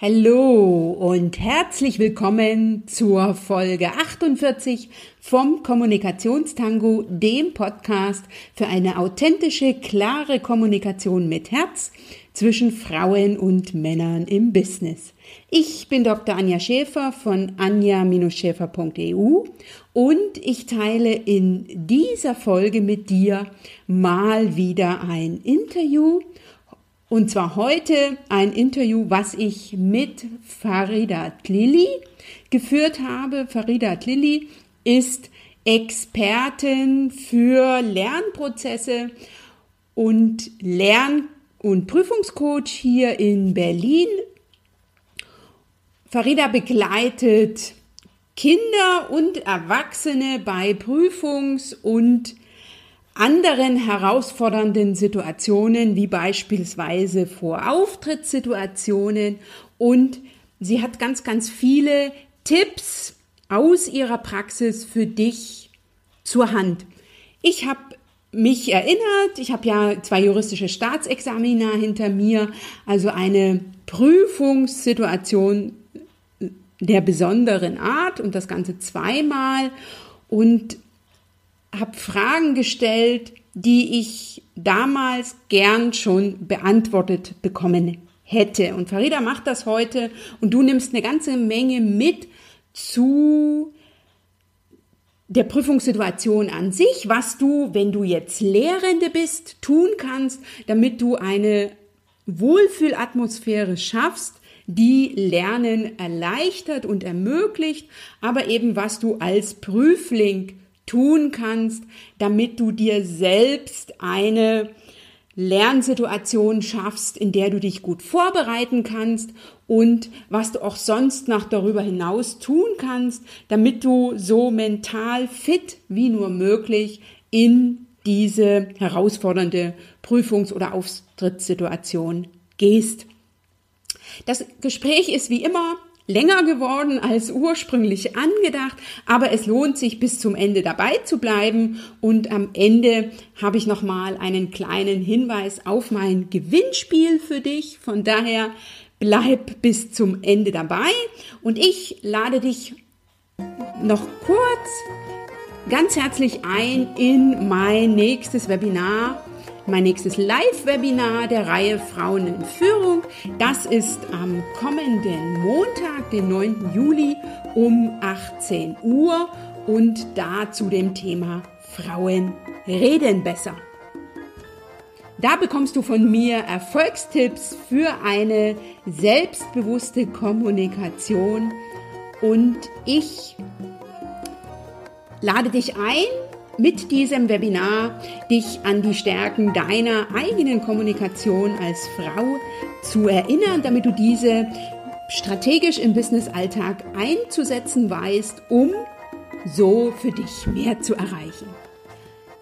Hallo und herzlich willkommen zur Folge 48 vom Kommunikationstango, dem Podcast für eine authentische, klare Kommunikation mit Herz zwischen Frauen und Männern im Business. Ich bin Dr. Anja Schäfer von anja-schäfer.eu und ich teile in dieser Folge mit dir mal wieder ein Interview und zwar heute ein Interview, was ich mit Farida Tlili geführt habe. Farida Tlili ist Expertin für Lernprozesse und Lern- und Prüfungscoach hier in Berlin. Farida begleitet Kinder und Erwachsene bei Prüfungs- und anderen herausfordernden Situationen, wie beispielsweise vor Auftrittssituationen. Und sie hat ganz, ganz viele Tipps aus ihrer Praxis für dich zur Hand. Ich habe mich erinnert, ich habe ja zwei juristische Staatsexamina hinter mir, also eine Prüfungssituation der besonderen Art und das Ganze zweimal. Und habe Fragen gestellt, die ich damals gern schon beantwortet bekommen hätte. Und Farida macht das heute und du nimmst eine ganze Menge mit zu der Prüfungssituation an sich, was du, wenn du jetzt Lehrende bist, tun kannst, damit du eine Wohlfühlatmosphäre schaffst, die Lernen erleichtert und ermöglicht, aber eben was du als Prüfling tun kannst, damit du dir selbst eine Lernsituation schaffst, in der du dich gut vorbereiten kannst und was du auch sonst noch darüber hinaus tun kannst, damit du so mental fit wie nur möglich in diese herausfordernde Prüfungs- oder Auftrittssituation gehst. Das Gespräch ist wie immer länger geworden als ursprünglich angedacht, aber es lohnt sich bis zum Ende dabei zu bleiben. Und am Ende habe ich noch mal einen kleinen Hinweis auf mein Gewinnspiel für dich. Von daher bleib bis zum Ende dabei. Und ich lade dich noch kurz ganz herzlich ein in mein nächstes Webinar mein nächstes Live-Webinar der Reihe Frauen in Führung. Das ist am kommenden Montag, den 9. Juli um 18 Uhr und da zu dem Thema Frauen reden besser. Da bekommst du von mir Erfolgstipps für eine selbstbewusste Kommunikation und ich lade dich ein, mit diesem Webinar dich an die Stärken deiner eigenen Kommunikation als Frau zu erinnern, damit du diese strategisch im Businessalltag einzusetzen weißt, um so für dich mehr zu erreichen.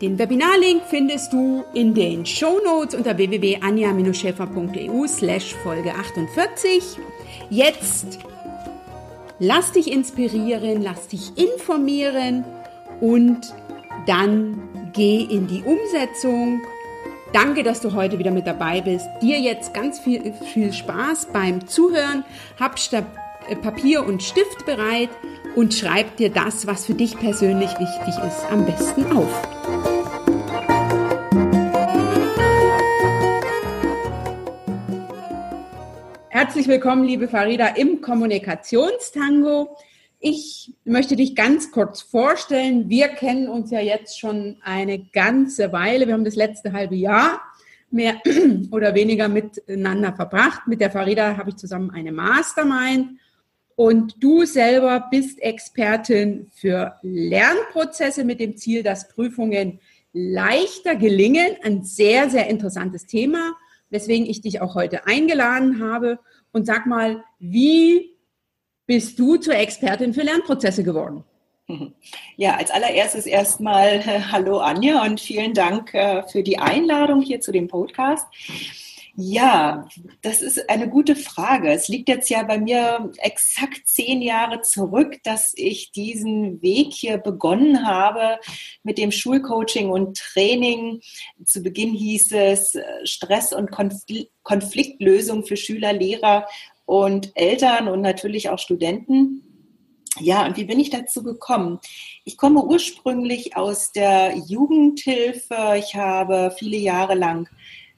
Den Webinarlink findest du in den Show Notes unter www.anja-schäfer.eu slash Folge 48. Jetzt lass dich inspirieren, lass dich informieren und dann geh in die Umsetzung. Danke, dass du heute wieder mit dabei bist. Dir jetzt ganz viel, viel Spaß beim Zuhören. Hab äh, Papier und Stift bereit und schreib dir das, was für dich persönlich wichtig ist, am besten auf. Herzlich willkommen, liebe Farida, im Kommunikationstango. Ich möchte dich ganz kurz vorstellen. Wir kennen uns ja jetzt schon eine ganze Weile. Wir haben das letzte halbe Jahr mehr oder weniger miteinander verbracht. Mit der Farida habe ich zusammen eine Mastermind. Und du selber bist Expertin für Lernprozesse mit dem Ziel, dass Prüfungen leichter gelingen. Ein sehr, sehr interessantes Thema, weswegen ich dich auch heute eingeladen habe. Und sag mal, wie bist du zur Expertin für Lernprozesse geworden? Ja, als allererstes erstmal äh, Hallo Anja und vielen Dank äh, für die Einladung hier zu dem Podcast. Ja, das ist eine gute Frage. Es liegt jetzt ja bei mir exakt zehn Jahre zurück, dass ich diesen Weg hier begonnen habe mit dem Schulcoaching und Training. Zu Beginn hieß es äh, Stress- und Konfliktlösung für Schüler, Lehrer und Eltern und natürlich auch Studenten. Ja, und wie bin ich dazu gekommen? Ich komme ursprünglich aus der Jugendhilfe. Ich habe viele Jahre lang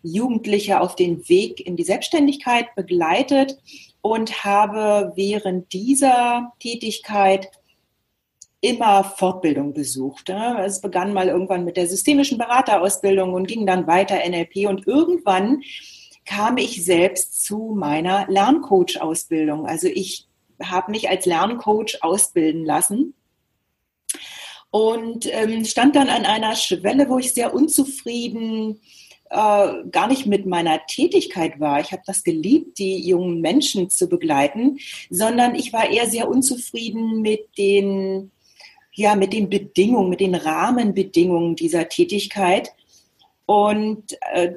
Jugendliche auf den Weg in die Selbstständigkeit begleitet und habe während dieser Tätigkeit immer Fortbildung besucht. Es begann mal irgendwann mit der systemischen Beraterausbildung und ging dann weiter NLP und irgendwann kam ich selbst zu meiner Lerncoach-Ausbildung. Also ich habe mich als Lerncoach ausbilden lassen und ähm, stand dann an einer Schwelle, wo ich sehr unzufrieden äh, gar nicht mit meiner Tätigkeit war. Ich habe das geliebt, die jungen Menschen zu begleiten, sondern ich war eher sehr unzufrieden mit den ja, mit den Bedingungen, mit den Rahmenbedingungen dieser Tätigkeit und äh,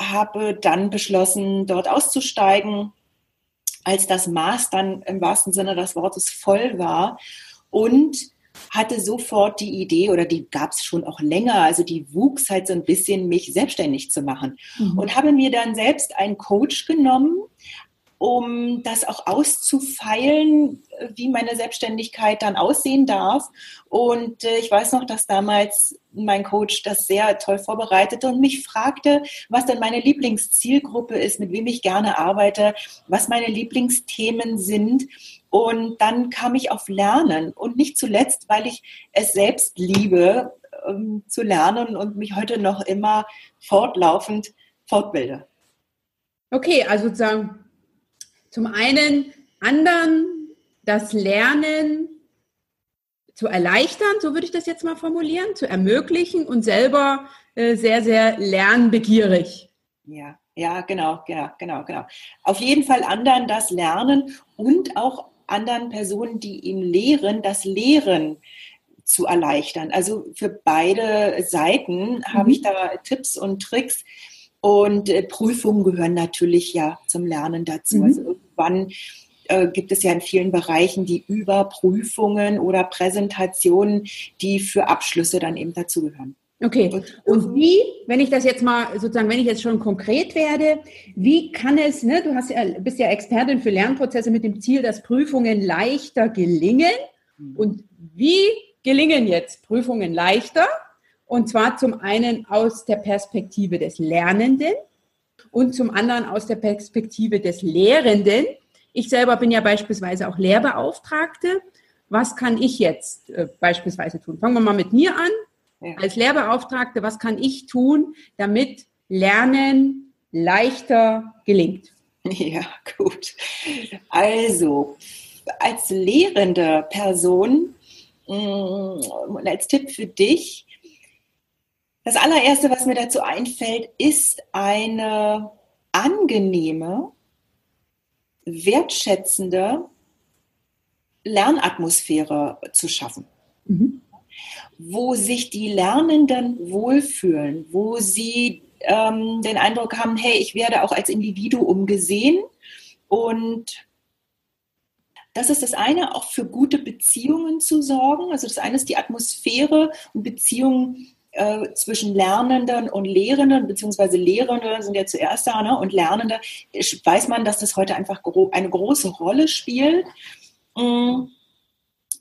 habe dann beschlossen, dort auszusteigen, als das Maß dann im wahrsten Sinne des Wortes voll war und hatte sofort die Idee, oder die gab es schon auch länger, also die wuchs halt so ein bisschen, mich selbstständig zu machen. Mhm. Und habe mir dann selbst einen Coach genommen, um das auch auszufeilen, wie meine Selbstständigkeit dann aussehen darf. Und äh, ich weiß noch, dass damals mein Coach das sehr toll vorbereitete und mich fragte, was denn meine Lieblingszielgruppe ist, mit wem ich gerne arbeite, was meine Lieblingsthemen sind. Und dann kam ich auf Lernen und nicht zuletzt, weil ich es selbst liebe, ähm, zu lernen und mich heute noch immer fortlaufend fortbilde. Okay, also sozusagen zum einen anderen das Lernen zu erleichtern, so würde ich das jetzt mal formulieren, zu ermöglichen und selber äh, sehr, sehr lernbegierig. Ja, ja, genau, genau, genau, genau. Auf jeden Fall anderen das Lernen und auch anderen Personen, die ihm lehren, das Lehren zu erleichtern. Also für beide Seiten mhm. habe ich da Tipps und Tricks, und äh, Prüfungen gehören natürlich ja zum Lernen dazu. Mhm. Also irgendwann äh, gibt es ja in vielen Bereichen die Überprüfungen oder Präsentationen, die für Abschlüsse dann eben dazugehören. Okay. Und wie, wenn ich das jetzt mal sozusagen, wenn ich jetzt schon konkret werde, wie kann es, ne, du hast ja, bist ja Expertin für Lernprozesse mit dem Ziel, dass Prüfungen leichter gelingen. Mhm. Und wie gelingen jetzt Prüfungen leichter? Und zwar zum einen aus der Perspektive des Lernenden und zum anderen aus der Perspektive des Lehrenden. Ich selber bin ja beispielsweise auch Lehrbeauftragte. Was kann ich jetzt äh, beispielsweise tun? Fangen wir mal mit mir an. Ja. Als Lehrbeauftragte, was kann ich tun, damit Lernen leichter gelingt? Ja, gut. Also, als lehrende Person mm, und als Tipp für dich, das allererste, was mir dazu einfällt, ist eine angenehme, wertschätzende Lernatmosphäre zu schaffen. Mhm. Wo sich die Lernenden wohlfühlen, wo sie ähm, den Eindruck haben, hey, ich werde auch als Individuum gesehen und das ist das eine, auch für gute Beziehungen zu sorgen. Also das eine ist die Atmosphäre und Beziehungen äh, zwischen Lernenden und Lehrenden, beziehungsweise Lehrende sind ja zuerst da ne, und Lernende, weiß man, dass das heute einfach gro eine große Rolle spielt. Mm.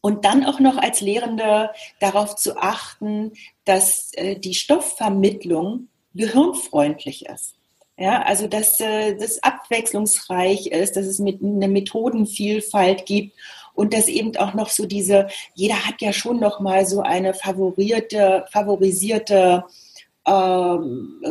Und dann auch noch als Lehrende darauf zu achten, dass äh, die Stoffvermittlung gehirnfreundlich ist. Ja, also dass äh, das abwechslungsreich ist, dass es mit eine Methodenvielfalt gibt und dass eben auch noch so diese, jeder hat ja schon noch mal so eine favorierte, favorisierte ähm,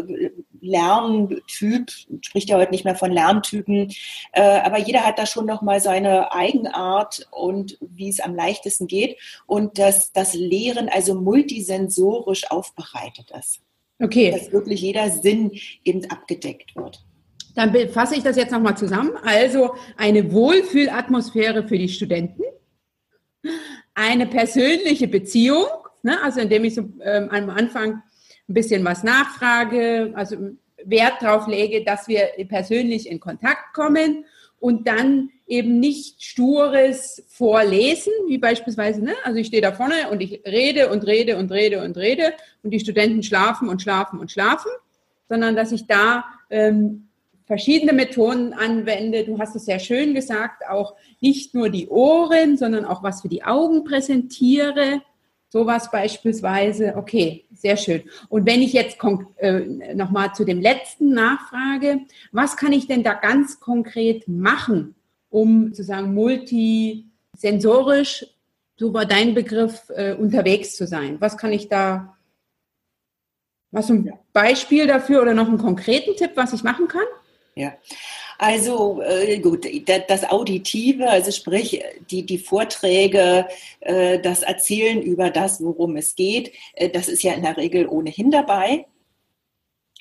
Lerntyp, spricht ja heute nicht mehr von Lerntypen, äh, aber jeder hat da schon noch mal seine Eigenart und wie es am leichtesten geht und dass das Lehren also multisensorisch aufbereitet ist. Okay. Dass wirklich jeder Sinn eben abgedeckt wird. Dann fasse ich das jetzt nochmal zusammen. Also eine Wohlfühlatmosphäre für die Studenten, eine persönliche Beziehung, ne, also indem ich so, ähm, am Anfang ein bisschen was nachfrage, also Wert darauf lege, dass wir persönlich in Kontakt kommen und dann eben nicht stures Vorlesen, wie beispielsweise, ne? also ich stehe da vorne und ich rede und rede und rede und rede und die Studenten schlafen und schlafen und schlafen, sondern dass ich da ähm, verschiedene Methoden anwende. Du hast es sehr schön gesagt, auch nicht nur die Ohren, sondern auch was für die Augen präsentiere. Sowas beispielsweise. Okay, sehr schön. Und wenn ich jetzt äh, nochmal zu dem letzten nachfrage, was kann ich denn da ganz konkret machen, um sozusagen multisensorisch, so war dein Begriff, äh, unterwegs zu sein? Was kann ich da, was ein Beispiel dafür oder noch einen konkreten Tipp, was ich machen kann? Ja, also äh, gut, das Auditive, also sprich die, die Vorträge, äh, das Erzählen über das, worum es geht, äh, das ist ja in der Regel ohnehin dabei.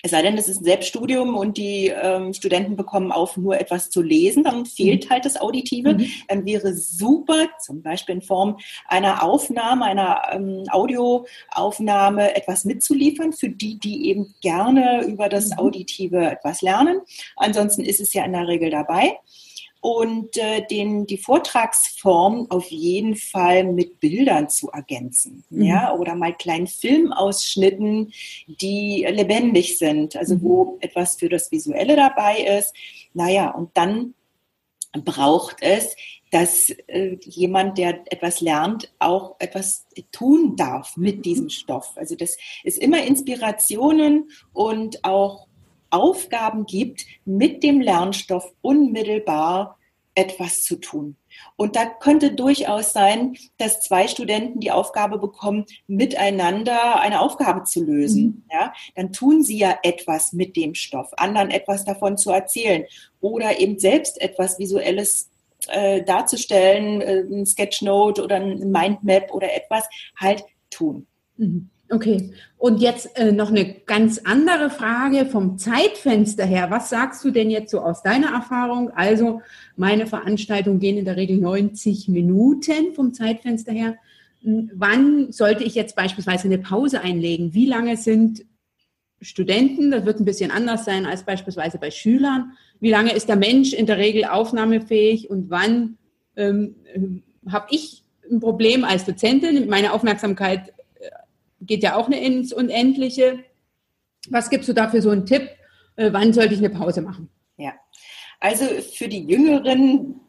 Es sei denn, es ist ein Selbststudium und die ähm, Studenten bekommen auf, nur etwas zu lesen, dann fehlt mhm. halt das Auditive. Mhm. Dann wäre super, zum Beispiel in Form einer Aufnahme, einer ähm, Audioaufnahme etwas mitzuliefern für die, die eben gerne über das mhm. Auditive etwas lernen. Ansonsten ist es ja in der Regel dabei und äh, den, die Vortragsform auf jeden Fall mit Bildern zu ergänzen. Mhm. Ja, oder mal kleinen Filmausschnitten, die lebendig sind, also mhm. wo etwas für das Visuelle dabei ist. Naja, und dann braucht es, dass äh, jemand, der etwas lernt, auch etwas tun darf mit diesem Stoff. Also das ist immer Inspirationen und auch Aufgaben gibt, mit dem Lernstoff unmittelbar etwas zu tun. Und da könnte durchaus sein, dass zwei Studenten die Aufgabe bekommen, miteinander eine Aufgabe zu lösen. Mhm. Ja, dann tun sie ja etwas mit dem Stoff, anderen etwas davon zu erzählen oder eben selbst etwas Visuelles äh, darzustellen, äh, ein Sketchnote oder ein Mindmap oder etwas halt tun. Mhm. Okay, und jetzt äh, noch eine ganz andere Frage vom Zeitfenster her. Was sagst du denn jetzt so aus deiner Erfahrung? Also meine Veranstaltungen gehen in der Regel 90 Minuten vom Zeitfenster her. Hm, wann sollte ich jetzt beispielsweise eine Pause einlegen? Wie lange sind Studenten? Das wird ein bisschen anders sein als beispielsweise bei Schülern. Wie lange ist der Mensch in der Regel aufnahmefähig und wann ähm, habe ich ein Problem als Dozentin? Meine Aufmerksamkeit geht ja auch eine ins Unendliche. Was gibst du da für so einen Tipp? Äh, wann sollte ich eine Pause machen? Ja, also für die Jüngeren,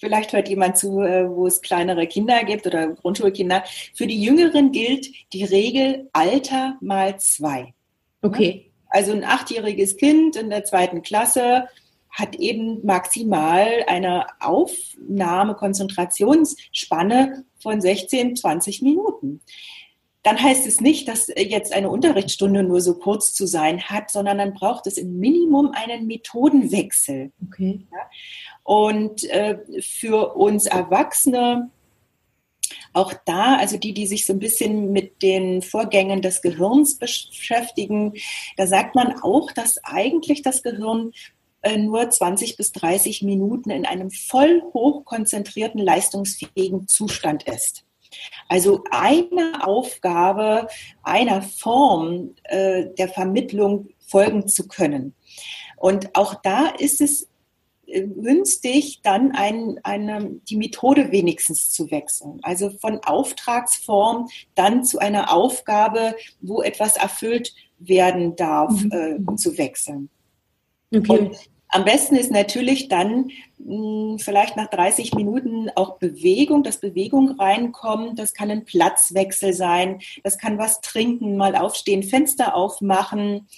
vielleicht hört jemand zu, äh, wo es kleinere Kinder gibt oder Grundschulkinder. Für die Jüngeren gilt die Regel Alter mal zwei. Okay. Also ein achtjähriges Kind in der zweiten Klasse hat eben maximal eine Aufnahmekonzentrationsspanne von 16, 20 Minuten dann heißt es nicht, dass jetzt eine Unterrichtsstunde nur so kurz zu sein hat, sondern dann braucht es im Minimum einen Methodenwechsel. Okay. Und äh, für uns Erwachsene, auch da, also die, die sich so ein bisschen mit den Vorgängen des Gehirns beschäftigen, da sagt man auch, dass eigentlich das Gehirn äh, nur 20 bis 30 Minuten in einem voll hochkonzentrierten, leistungsfähigen Zustand ist. Also eine Aufgabe einer Form äh, der Vermittlung folgen zu können. Und auch da ist es äh, günstig, dann ein, eine, die Methode wenigstens zu wechseln. Also von Auftragsform dann zu einer Aufgabe, wo etwas erfüllt werden darf, mhm. äh, zu wechseln. Okay. Und am besten ist natürlich dann mh, vielleicht nach 30 Minuten auch Bewegung, dass Bewegung reinkommt. Das kann ein Platzwechsel sein. Das kann was trinken, mal aufstehen, Fenster aufmachen.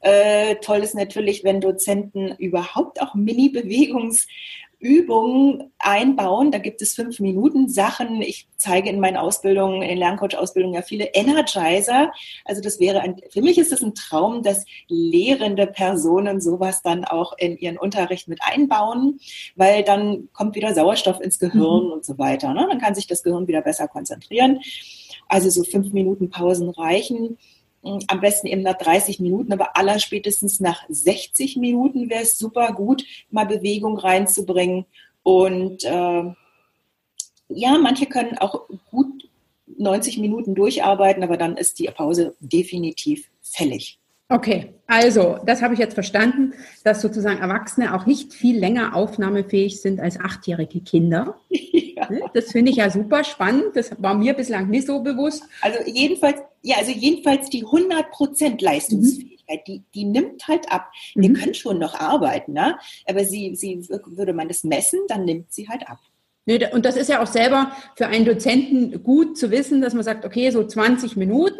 Äh, toll ist natürlich, wenn Dozenten überhaupt auch Mini-Bewegungs- Übungen einbauen. Da gibt es fünf Minuten Sachen. Ich zeige in meinen Ausbildungen, in Lerncoach-Ausbildungen ja viele Energizer. Also das wäre ein, für mich ist es ein Traum, dass lehrende Personen sowas dann auch in ihren Unterricht mit einbauen, weil dann kommt wieder Sauerstoff ins Gehirn mhm. und so weiter. Ne? Dann kann sich das Gehirn wieder besser konzentrieren. Also so fünf Minuten Pausen reichen am besten eben nach 30 Minuten, aber aller spätestens nach 60 Minuten wäre es super gut, mal Bewegung reinzubringen. Und äh, ja, manche können auch gut 90 Minuten durcharbeiten, aber dann ist die Pause definitiv fällig. Okay, also das habe ich jetzt verstanden, dass sozusagen Erwachsene auch nicht viel länger aufnahmefähig sind als achtjährige Kinder. Ja. Das finde ich ja super spannend. Das war mir bislang nicht so bewusst. Also jedenfalls, ja, also jedenfalls die 100% Leistungsfähigkeit, mhm. die, die nimmt halt ab. Mhm. Wir können schon noch arbeiten, ne? aber sie, sie, würde man das messen, dann nimmt sie halt ab. Und das ist ja auch selber für einen Dozenten gut zu wissen, dass man sagt, okay, so 20 Minuten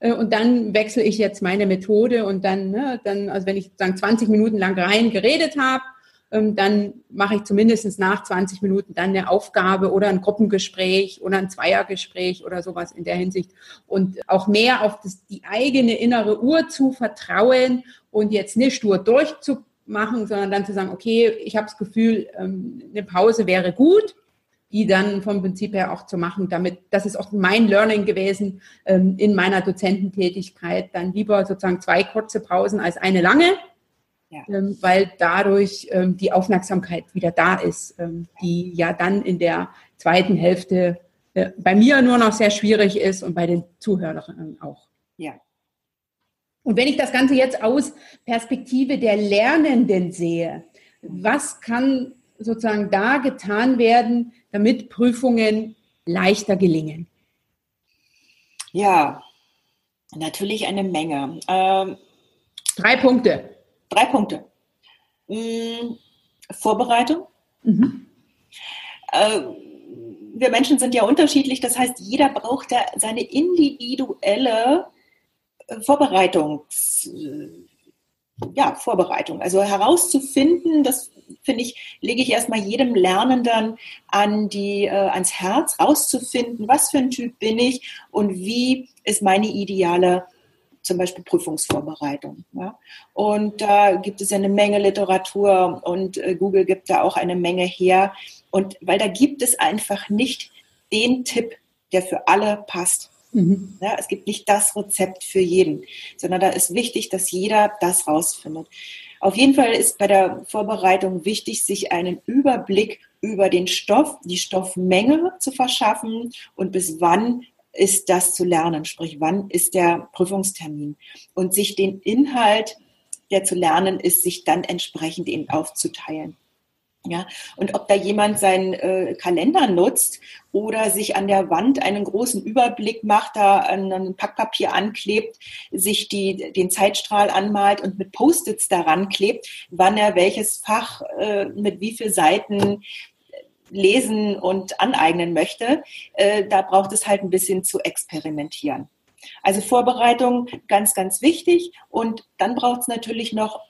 äh, und dann wechsle ich jetzt meine Methode und dann, ne, dann, also wenn ich sagen 20 Minuten lang rein geredet habe, ähm, dann mache ich zumindest nach 20 Minuten dann eine Aufgabe oder ein Gruppengespräch oder ein Zweiergespräch oder sowas in der Hinsicht. Und auch mehr auf das, die eigene innere Uhr zu vertrauen und jetzt nicht nur durchzumachen, sondern dann zu sagen, okay, ich habe das Gefühl, ähm, eine Pause wäre gut die dann vom Prinzip her auch zu machen. Damit, das ist auch mein Learning gewesen ähm, in meiner Dozententätigkeit. Dann lieber sozusagen zwei kurze Pausen als eine lange, ja. ähm, weil dadurch die Aufmerksamkeit wieder da ist, die ja dann in der zweiten Hälfte äh, bei mir nur noch sehr schwierig ist und bei den Zuhörern auch. Ja. Und wenn ich das Ganze jetzt aus Perspektive der Lernenden sehe, was kann sozusagen da getan werden, damit Prüfungen leichter gelingen? Ja, natürlich eine Menge. Ähm, drei Punkte. Drei Punkte. Hm, Vorbereitung. Mhm. Äh, wir Menschen sind ja unterschiedlich, das heißt, jeder braucht da seine individuelle Vorbereitungs ja, Vorbereitung. Also herauszufinden, das finde ich, lege ich erstmal jedem Lernenden an die, äh, ans Herz, herauszufinden, was für ein Typ bin ich und wie ist meine ideale zum Beispiel Prüfungsvorbereitung. Ja? Und da gibt es ja eine Menge Literatur und äh, Google gibt da auch eine Menge her. Und weil da gibt es einfach nicht den Tipp, der für alle passt. Mhm. Ja, es gibt nicht das Rezept für jeden, sondern da ist wichtig, dass jeder das rausfindet. Auf jeden Fall ist bei der Vorbereitung wichtig, sich einen Überblick über den Stoff, die Stoffmenge zu verschaffen und bis wann ist das zu lernen, sprich wann ist der Prüfungstermin und sich den Inhalt, der zu lernen ist, sich dann entsprechend eben aufzuteilen. Ja, und ob da jemand seinen äh, Kalender nutzt oder sich an der Wand einen großen Überblick macht, da ein Packpapier anklebt, sich die, den Zeitstrahl anmalt und mit Post-its daran klebt, wann er welches Fach äh, mit wie vielen Seiten lesen und aneignen möchte, äh, da braucht es halt ein bisschen zu experimentieren. Also Vorbereitung ganz, ganz wichtig. Und dann braucht es natürlich noch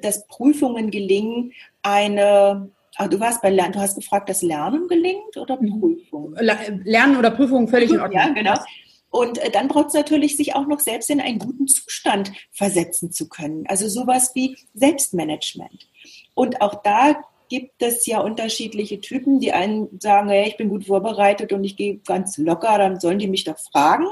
dass Prüfungen gelingen, eine Ach, du warst bei Lernen, du hast gefragt, dass Lernen gelingt oder mhm. Prüfung? Lernen oder Prüfung völlig in Ordnung. Ja, genau. Und äh, dann braucht es natürlich, sich auch noch selbst in einen guten Zustand versetzen zu können. Also sowas wie Selbstmanagement. Und auch da gibt es ja unterschiedliche Typen. Die einen sagen, hey, ich bin gut vorbereitet und ich gehe ganz locker, dann sollen die mich doch fragen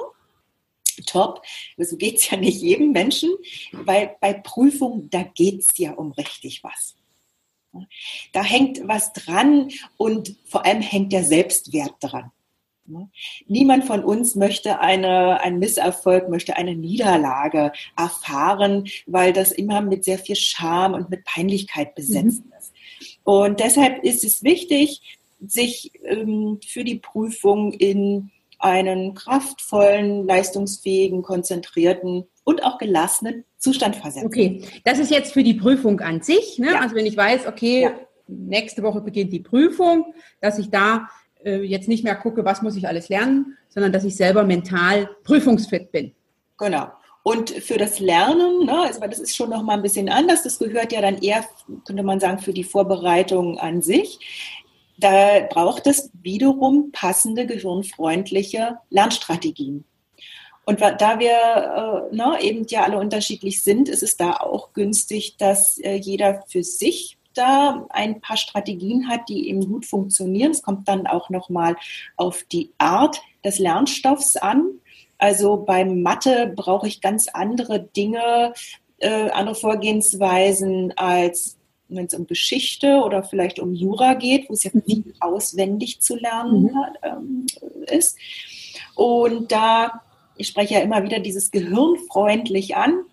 top. So geht es ja nicht jedem Menschen, weil bei Prüfung, da geht es ja um richtig was. Da hängt was dran und vor allem hängt der Selbstwert dran. Niemand von uns möchte eine, einen Misserfolg, möchte eine Niederlage erfahren, weil das immer mit sehr viel Scham und mit Peinlichkeit besetzt mhm. ist. Und deshalb ist es wichtig, sich ähm, für die Prüfung in einen kraftvollen, leistungsfähigen, konzentrierten und auch gelassenen Zustand versetzen. Okay, das ist jetzt für die Prüfung an sich. Ne? Ja. Also wenn ich weiß, okay, ja. nächste Woche beginnt die Prüfung, dass ich da äh, jetzt nicht mehr gucke, was muss ich alles lernen, sondern dass ich selber mental prüfungsfit bin. Genau. Und für das Lernen, ne, also das ist schon noch mal ein bisschen anders. Das gehört ja dann eher, könnte man sagen, für die Vorbereitung an sich. Da braucht es wiederum passende, gehirnfreundliche Lernstrategien. Und da wir äh, ne, eben ja alle unterschiedlich sind, ist es da auch günstig, dass äh, jeder für sich da ein paar Strategien hat, die eben gut funktionieren. Es kommt dann auch nochmal auf die Art des Lernstoffs an. Also beim Mathe brauche ich ganz andere Dinge, äh, andere Vorgehensweisen als wenn es um Geschichte oder vielleicht um Jura geht, wo es ja viel mhm. auswendig zu lernen mhm. ähm, ist. Und da, ich spreche ja immer wieder dieses gehirnfreundlich an.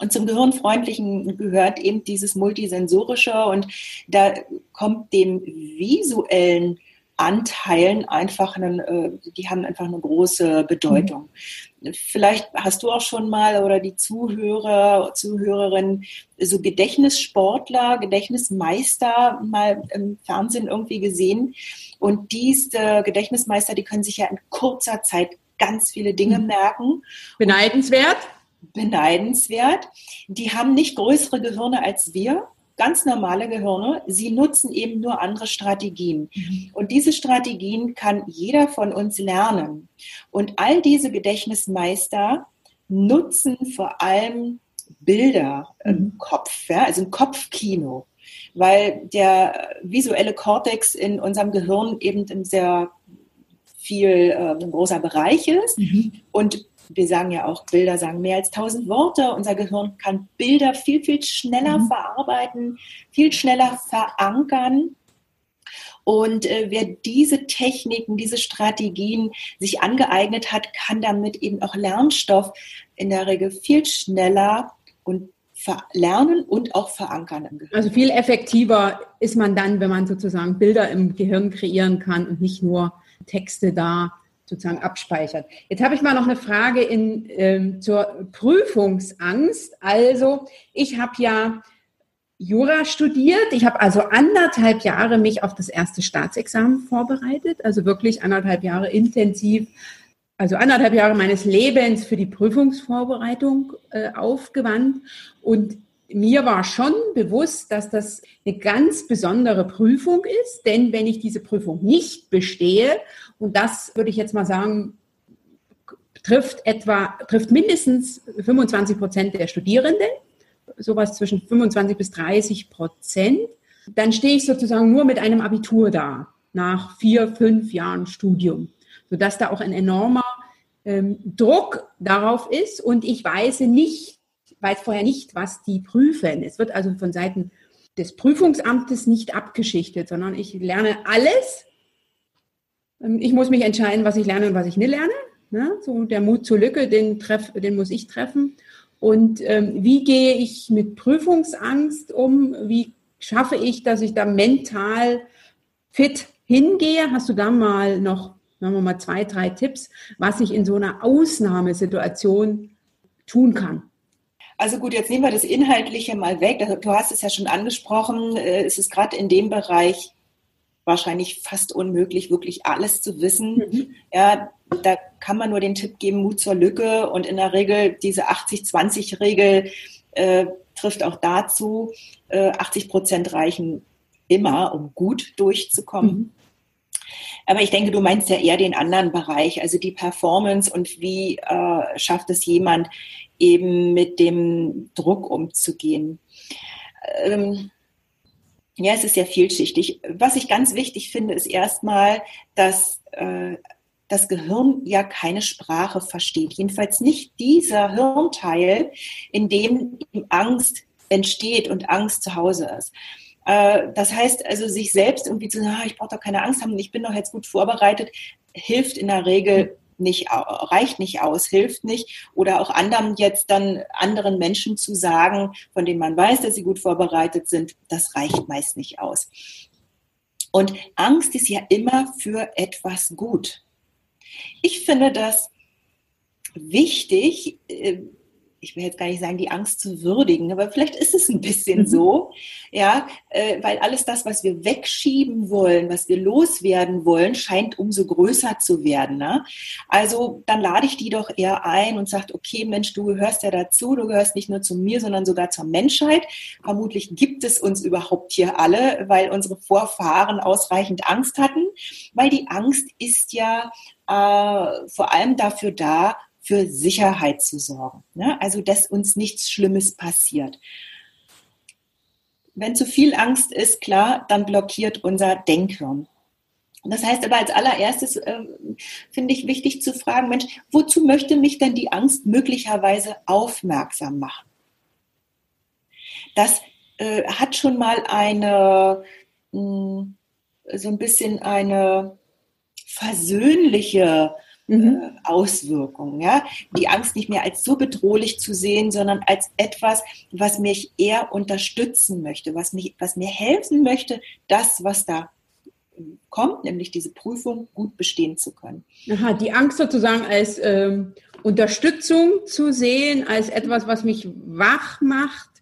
Und zum Gehirnfreundlichen gehört eben dieses Multisensorische und da kommt dem Visuellen Anteilen einfach einen, äh, die haben einfach eine große Bedeutung. Mhm. Vielleicht hast du auch schon mal oder die Zuhörer, Zuhörerinnen so Gedächtnissportler, Gedächtnismeister mal im Fernsehen irgendwie gesehen. Und diese Gedächtnismeister, die können sich ja in kurzer Zeit ganz viele Dinge mhm. merken. Beneidenswert? beneidenswert. Die haben nicht größere Gehirne als wir, ganz normale Gehirne. Sie nutzen eben nur andere Strategien. Mhm. Und diese Strategien kann jeder von uns lernen. Und all diese Gedächtnismeister nutzen vor allem Bilder im mhm. Kopf, ja, also ein Kopfkino, weil der visuelle Kortex in unserem Gehirn eben ein sehr viel äh, ein großer Bereich ist. Mhm. Und wir sagen ja auch, Bilder sagen mehr als tausend Worte. Unser Gehirn kann Bilder viel, viel schneller mhm. verarbeiten, viel schneller verankern. Und äh, wer diese Techniken, diese Strategien sich angeeignet hat, kann damit eben auch Lernstoff in der Regel viel schneller und lernen und auch verankern im Gehirn. Also viel effektiver ist man dann, wenn man sozusagen Bilder im Gehirn kreieren kann und nicht nur Texte da sozusagen abspeichert. Jetzt habe ich mal noch eine Frage in, ähm, zur Prüfungsangst. Also ich habe ja Jura studiert. Ich habe also anderthalb Jahre mich auf das erste Staatsexamen vorbereitet, also wirklich anderthalb Jahre intensiv, also anderthalb Jahre meines Lebens für die Prüfungsvorbereitung äh, aufgewandt. Und mir war schon bewusst, dass das eine ganz besondere Prüfung ist, denn wenn ich diese Prüfung nicht bestehe, und das würde ich jetzt mal sagen, trifft etwa, trifft mindestens 25 Prozent der Studierenden, sowas zwischen 25 bis 30 Prozent, dann stehe ich sozusagen nur mit einem Abitur da, nach vier, fünf Jahren Studium, sodass da auch ein enormer ähm, Druck darauf ist und ich weiß nicht, weiß vorher nicht, was die prüfen. Es wird also von Seiten des Prüfungsamtes nicht abgeschichtet, sondern ich lerne alles. Ähm, ich muss mich entscheiden, was ich lerne und was ich nicht lerne. Ne? So der Mut zur Lücke, den, treff, den muss ich treffen. Und ähm, wie gehe ich mit Prüfungsangst um? Wie schaffe ich, dass ich da mental fit hingehe? Hast du da mal noch, sagen wir mal, zwei, drei Tipps, was ich in so einer Ausnahmesituation tun kann? Also gut, jetzt nehmen wir das Inhaltliche mal weg. Du hast es ja schon angesprochen. Äh, es ist gerade in dem Bereich wahrscheinlich fast unmöglich, wirklich alles zu wissen. Mhm. Ja, da kann man nur den Tipp geben, Mut zur Lücke. Und in der Regel diese 80-20-Regel äh, trifft auch dazu. Äh, 80 Prozent reichen immer, um gut durchzukommen. Mhm. Aber ich denke, du meinst ja eher den anderen Bereich, also die Performance und wie äh, schafft es jemand, eben mit dem Druck umzugehen. Ähm, ja, es ist sehr vielschichtig. Was ich ganz wichtig finde, ist erstmal, dass äh, das Gehirn ja keine Sprache versteht. Jedenfalls nicht dieser Hirnteil, in dem Angst entsteht und Angst zu Hause ist. Äh, das heißt also, sich selbst irgendwie zu sagen, ah, ich brauche doch keine Angst haben, ich bin doch jetzt gut vorbereitet, hilft in der Regel nicht, reicht nicht aus, hilft nicht. Oder auch anderen jetzt dann anderen Menschen zu sagen, von denen man weiß, dass sie gut vorbereitet sind, das reicht meist nicht aus. Und Angst ist ja immer für etwas gut. Ich finde das wichtig, äh, ich will jetzt gar nicht sagen, die Angst zu würdigen, aber vielleicht ist es ein bisschen mhm. so, ja, äh, weil alles das, was wir wegschieben wollen, was wir loswerden wollen, scheint umso größer zu werden. Ne? Also dann lade ich die doch eher ein und sage, okay, Mensch, du gehörst ja dazu, du gehörst nicht nur zu mir, sondern sogar zur Menschheit. Vermutlich gibt es uns überhaupt hier alle, weil unsere Vorfahren ausreichend Angst hatten, weil die Angst ist ja äh, vor allem dafür da, für Sicherheit zu sorgen. Ne? Also, dass uns nichts Schlimmes passiert. Wenn zu viel Angst ist, klar, dann blockiert unser Denkhirn. Das heißt aber als allererstes äh, finde ich wichtig zu fragen, Mensch, wozu möchte mich denn die Angst möglicherweise aufmerksam machen? Das äh, hat schon mal eine, mh, hm, so ein bisschen eine versöhnliche mhm. Äh, Auswirkungen. Ja? Die Angst nicht mehr als so bedrohlich zu sehen, sondern als etwas, was mich eher unterstützen möchte, was, mich, was mir helfen möchte, das, was da kommt, nämlich diese Prüfung gut bestehen zu können. Aha, die Angst sozusagen als ähm, Unterstützung zu sehen, als etwas, was mich wach macht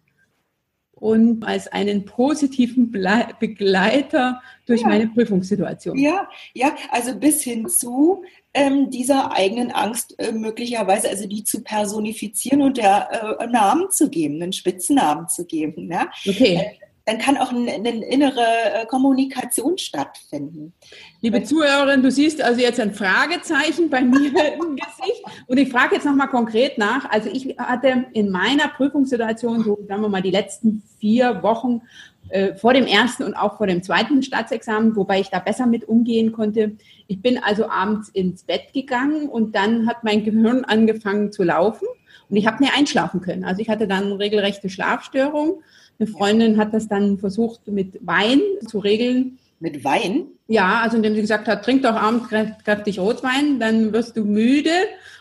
und als einen positiven Begleiter durch ja. meine Prüfungssituation. Ja, ja, also bis hin zu ähm, dieser eigenen Angst äh, möglicherweise, also die zu personifizieren und der äh, Namen zu geben, einen Spitznamen zu geben. Ja? Okay. Dann kann auch eine, eine innere äh, Kommunikation stattfinden. Liebe Zuhörerin, du siehst also jetzt ein Fragezeichen bei mir im Gesicht. Und ich frage jetzt nochmal konkret nach. Also ich hatte in meiner Prüfungssituation, so sagen wir mal die letzten vier Wochen äh, vor dem ersten und auch vor dem zweiten Staatsexamen, wobei ich da besser mit umgehen konnte. Ich bin also abends ins Bett gegangen und dann hat mein Gehirn angefangen zu laufen und ich habe nicht einschlafen können. Also ich hatte dann regelrechte Schlafstörung eine Freundin hat das dann versucht mit Wein zu regeln. Mit Wein? Ja, also indem sie gesagt hat, trink doch abends kräftig Rotwein, dann wirst du müde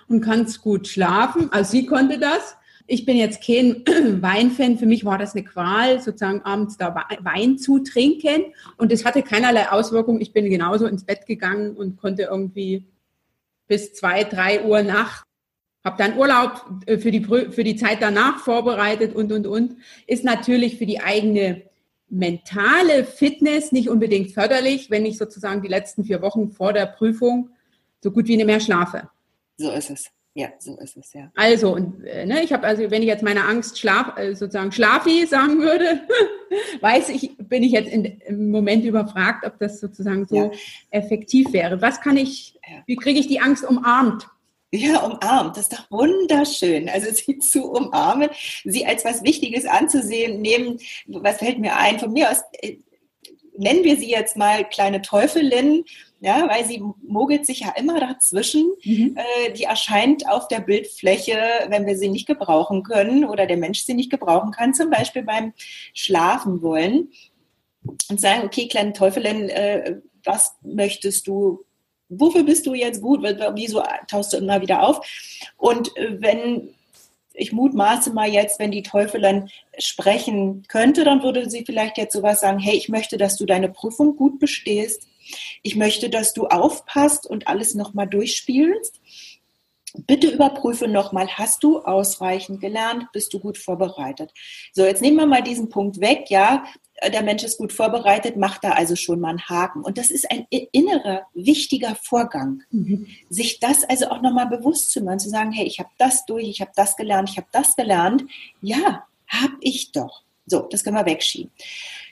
und kannst gut schlafen. Also sie konnte das. Ich bin jetzt kein Weinfan. Für mich war das eine Qual, sozusagen abends da Wein zu trinken. Und es hatte keinerlei Auswirkung. Ich bin genauso ins Bett gegangen und konnte irgendwie bis zwei, drei Uhr Nacht habe dann Urlaub äh, für die, für die Zeit danach vorbereitet und, und, und, ist natürlich für die eigene mentale Fitness nicht unbedingt förderlich, wenn ich sozusagen die letzten vier Wochen vor der Prüfung so gut wie nicht mehr schlafe. So ist es. Ja, so ist es, ja. Also, und, äh, ne, ich habe also, wenn ich jetzt meine Angst schlaf, äh, sozusagen schlafi sagen würde, weiß ich, bin ich jetzt in, im Moment überfragt, ob das sozusagen so ja. effektiv wäre. Was kann ich, ja. wie kriege ich die Angst umarmt? Ja, umarmt. Das ist doch wunderschön. Also sie zu umarmen, sie als was Wichtiges anzusehen, nehmen, was fällt mir ein? Von mir aus äh, nennen wir sie jetzt mal kleine Teufelin, ja, weil sie mogelt sich ja immer dazwischen. Mhm. Äh, die erscheint auf der Bildfläche, wenn wir sie nicht gebrauchen können oder der Mensch sie nicht gebrauchen kann, zum Beispiel beim Schlafen wollen. Und sagen, okay, kleine Teufelin, äh, was möchtest du wofür bist du jetzt gut? Wieso tauchst du immer wieder auf? Und äh, wenn ich mutmaße mal jetzt, wenn die Teufelin sprechen könnte, dann würde sie vielleicht jetzt sowas sagen, hey, ich möchte, dass du deine Prüfung gut bestehst. Ich möchte, dass du aufpasst und alles nochmal durchspielst. Bitte überprüfe nochmal, hast du ausreichend gelernt? Bist du gut vorbereitet? So, jetzt nehmen wir mal diesen Punkt weg, ja. Der Mensch ist gut vorbereitet, macht da also schon mal einen Haken. Und das ist ein innerer, wichtiger Vorgang. Mhm. Sich das also auch nochmal bewusst zu machen, zu sagen, hey, ich habe das durch, ich habe das gelernt, ich habe das gelernt. Ja, habe ich doch. So, das können wir wegschieben.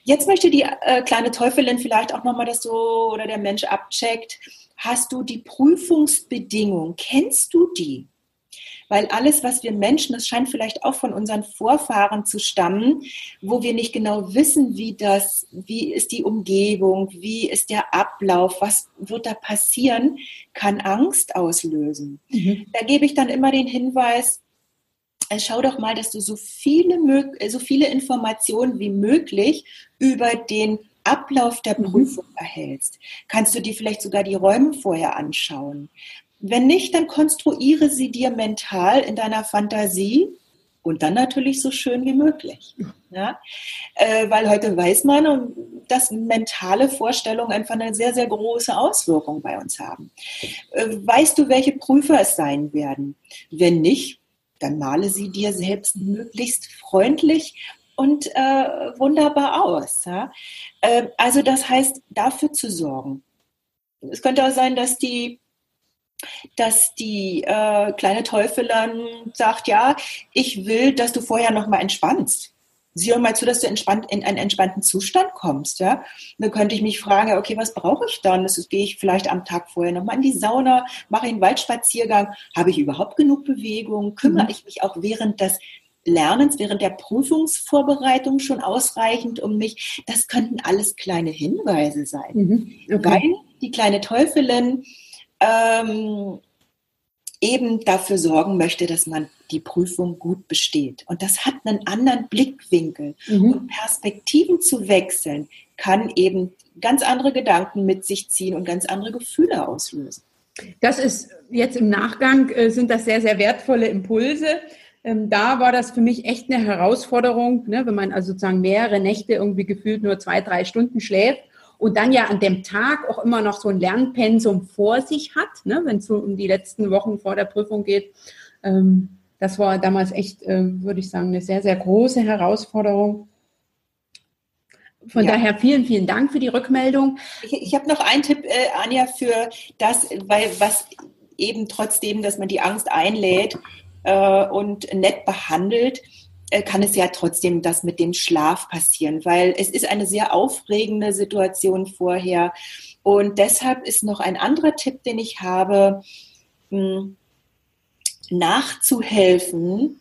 Jetzt möchte die äh, kleine Teufelin vielleicht auch nochmal, dass so oder der Mensch abcheckt, Hast du die Prüfungsbedingungen? Kennst du die? Weil alles, was wir Menschen, das scheint vielleicht auch von unseren Vorfahren zu stammen, wo wir nicht genau wissen, wie das, wie ist die Umgebung, wie ist der Ablauf, was wird da passieren, kann Angst auslösen. Mhm. Da gebe ich dann immer den Hinweis, äh, schau doch mal, dass du so viele, so viele Informationen wie möglich über den Ablauf der mhm. Prüfung mhm. erhältst, kannst du dir vielleicht sogar die Räume vorher anschauen. Wenn nicht, dann konstruiere sie dir mental in deiner Fantasie und dann natürlich so schön wie möglich. Ja? Äh, weil heute weiß man, dass mentale Vorstellungen einfach eine sehr, sehr große Auswirkung bei uns haben. Äh, weißt du, welche Prüfer es sein werden? Wenn nicht, dann male sie dir selbst möglichst freundlich und äh, wunderbar aus. Ja? Äh, also das heißt, dafür zu sorgen. Es könnte auch sein, dass die dass die äh, kleine Teufelin sagt, ja, ich will, dass du vorher noch mal entspannst. Sieh doch mal zu, dass du entspannt in einen entspannten Zustand kommst, ja. dann könnte ich mich fragen, okay, was brauche ich dann? Das gehe ich vielleicht am Tag vorher noch mal in die Sauna, mache einen Waldspaziergang. Habe ich überhaupt genug Bewegung? Kümmere mhm. ich mich auch während des Lernens, während der Prüfungsvorbereitung schon ausreichend um mich. Das könnten alles kleine Hinweise sein. Mhm. Okay. Weil die kleine Teufelin ähm, eben dafür sorgen möchte, dass man die Prüfung gut besteht. Und das hat einen anderen Blickwinkel. Mhm. Und Perspektiven zu wechseln kann eben ganz andere Gedanken mit sich ziehen und ganz andere Gefühle auslösen. Das ist jetzt im Nachgang, äh, sind das sehr, sehr wertvolle Impulse. Ähm, da war das für mich echt eine Herausforderung, ne, wenn man also sozusagen mehrere Nächte irgendwie gefühlt nur zwei, drei Stunden schläft und dann ja an dem Tag auch immer noch so ein Lernpensum vor sich hat, ne, wenn es so um die letzten Wochen vor der Prüfung geht. Ähm, das war damals echt, äh, würde ich sagen, eine sehr, sehr große Herausforderung. Von ja. daher vielen, vielen Dank für die Rückmeldung. Ich, ich habe noch einen Tipp, äh, Anja, für das, weil was eben trotzdem, dass man die Angst einlädt äh, und nett behandelt, kann es ja trotzdem das mit dem Schlaf passieren, weil es ist eine sehr aufregende Situation vorher. Und deshalb ist noch ein anderer Tipp, den ich habe, hm, nachzuhelfen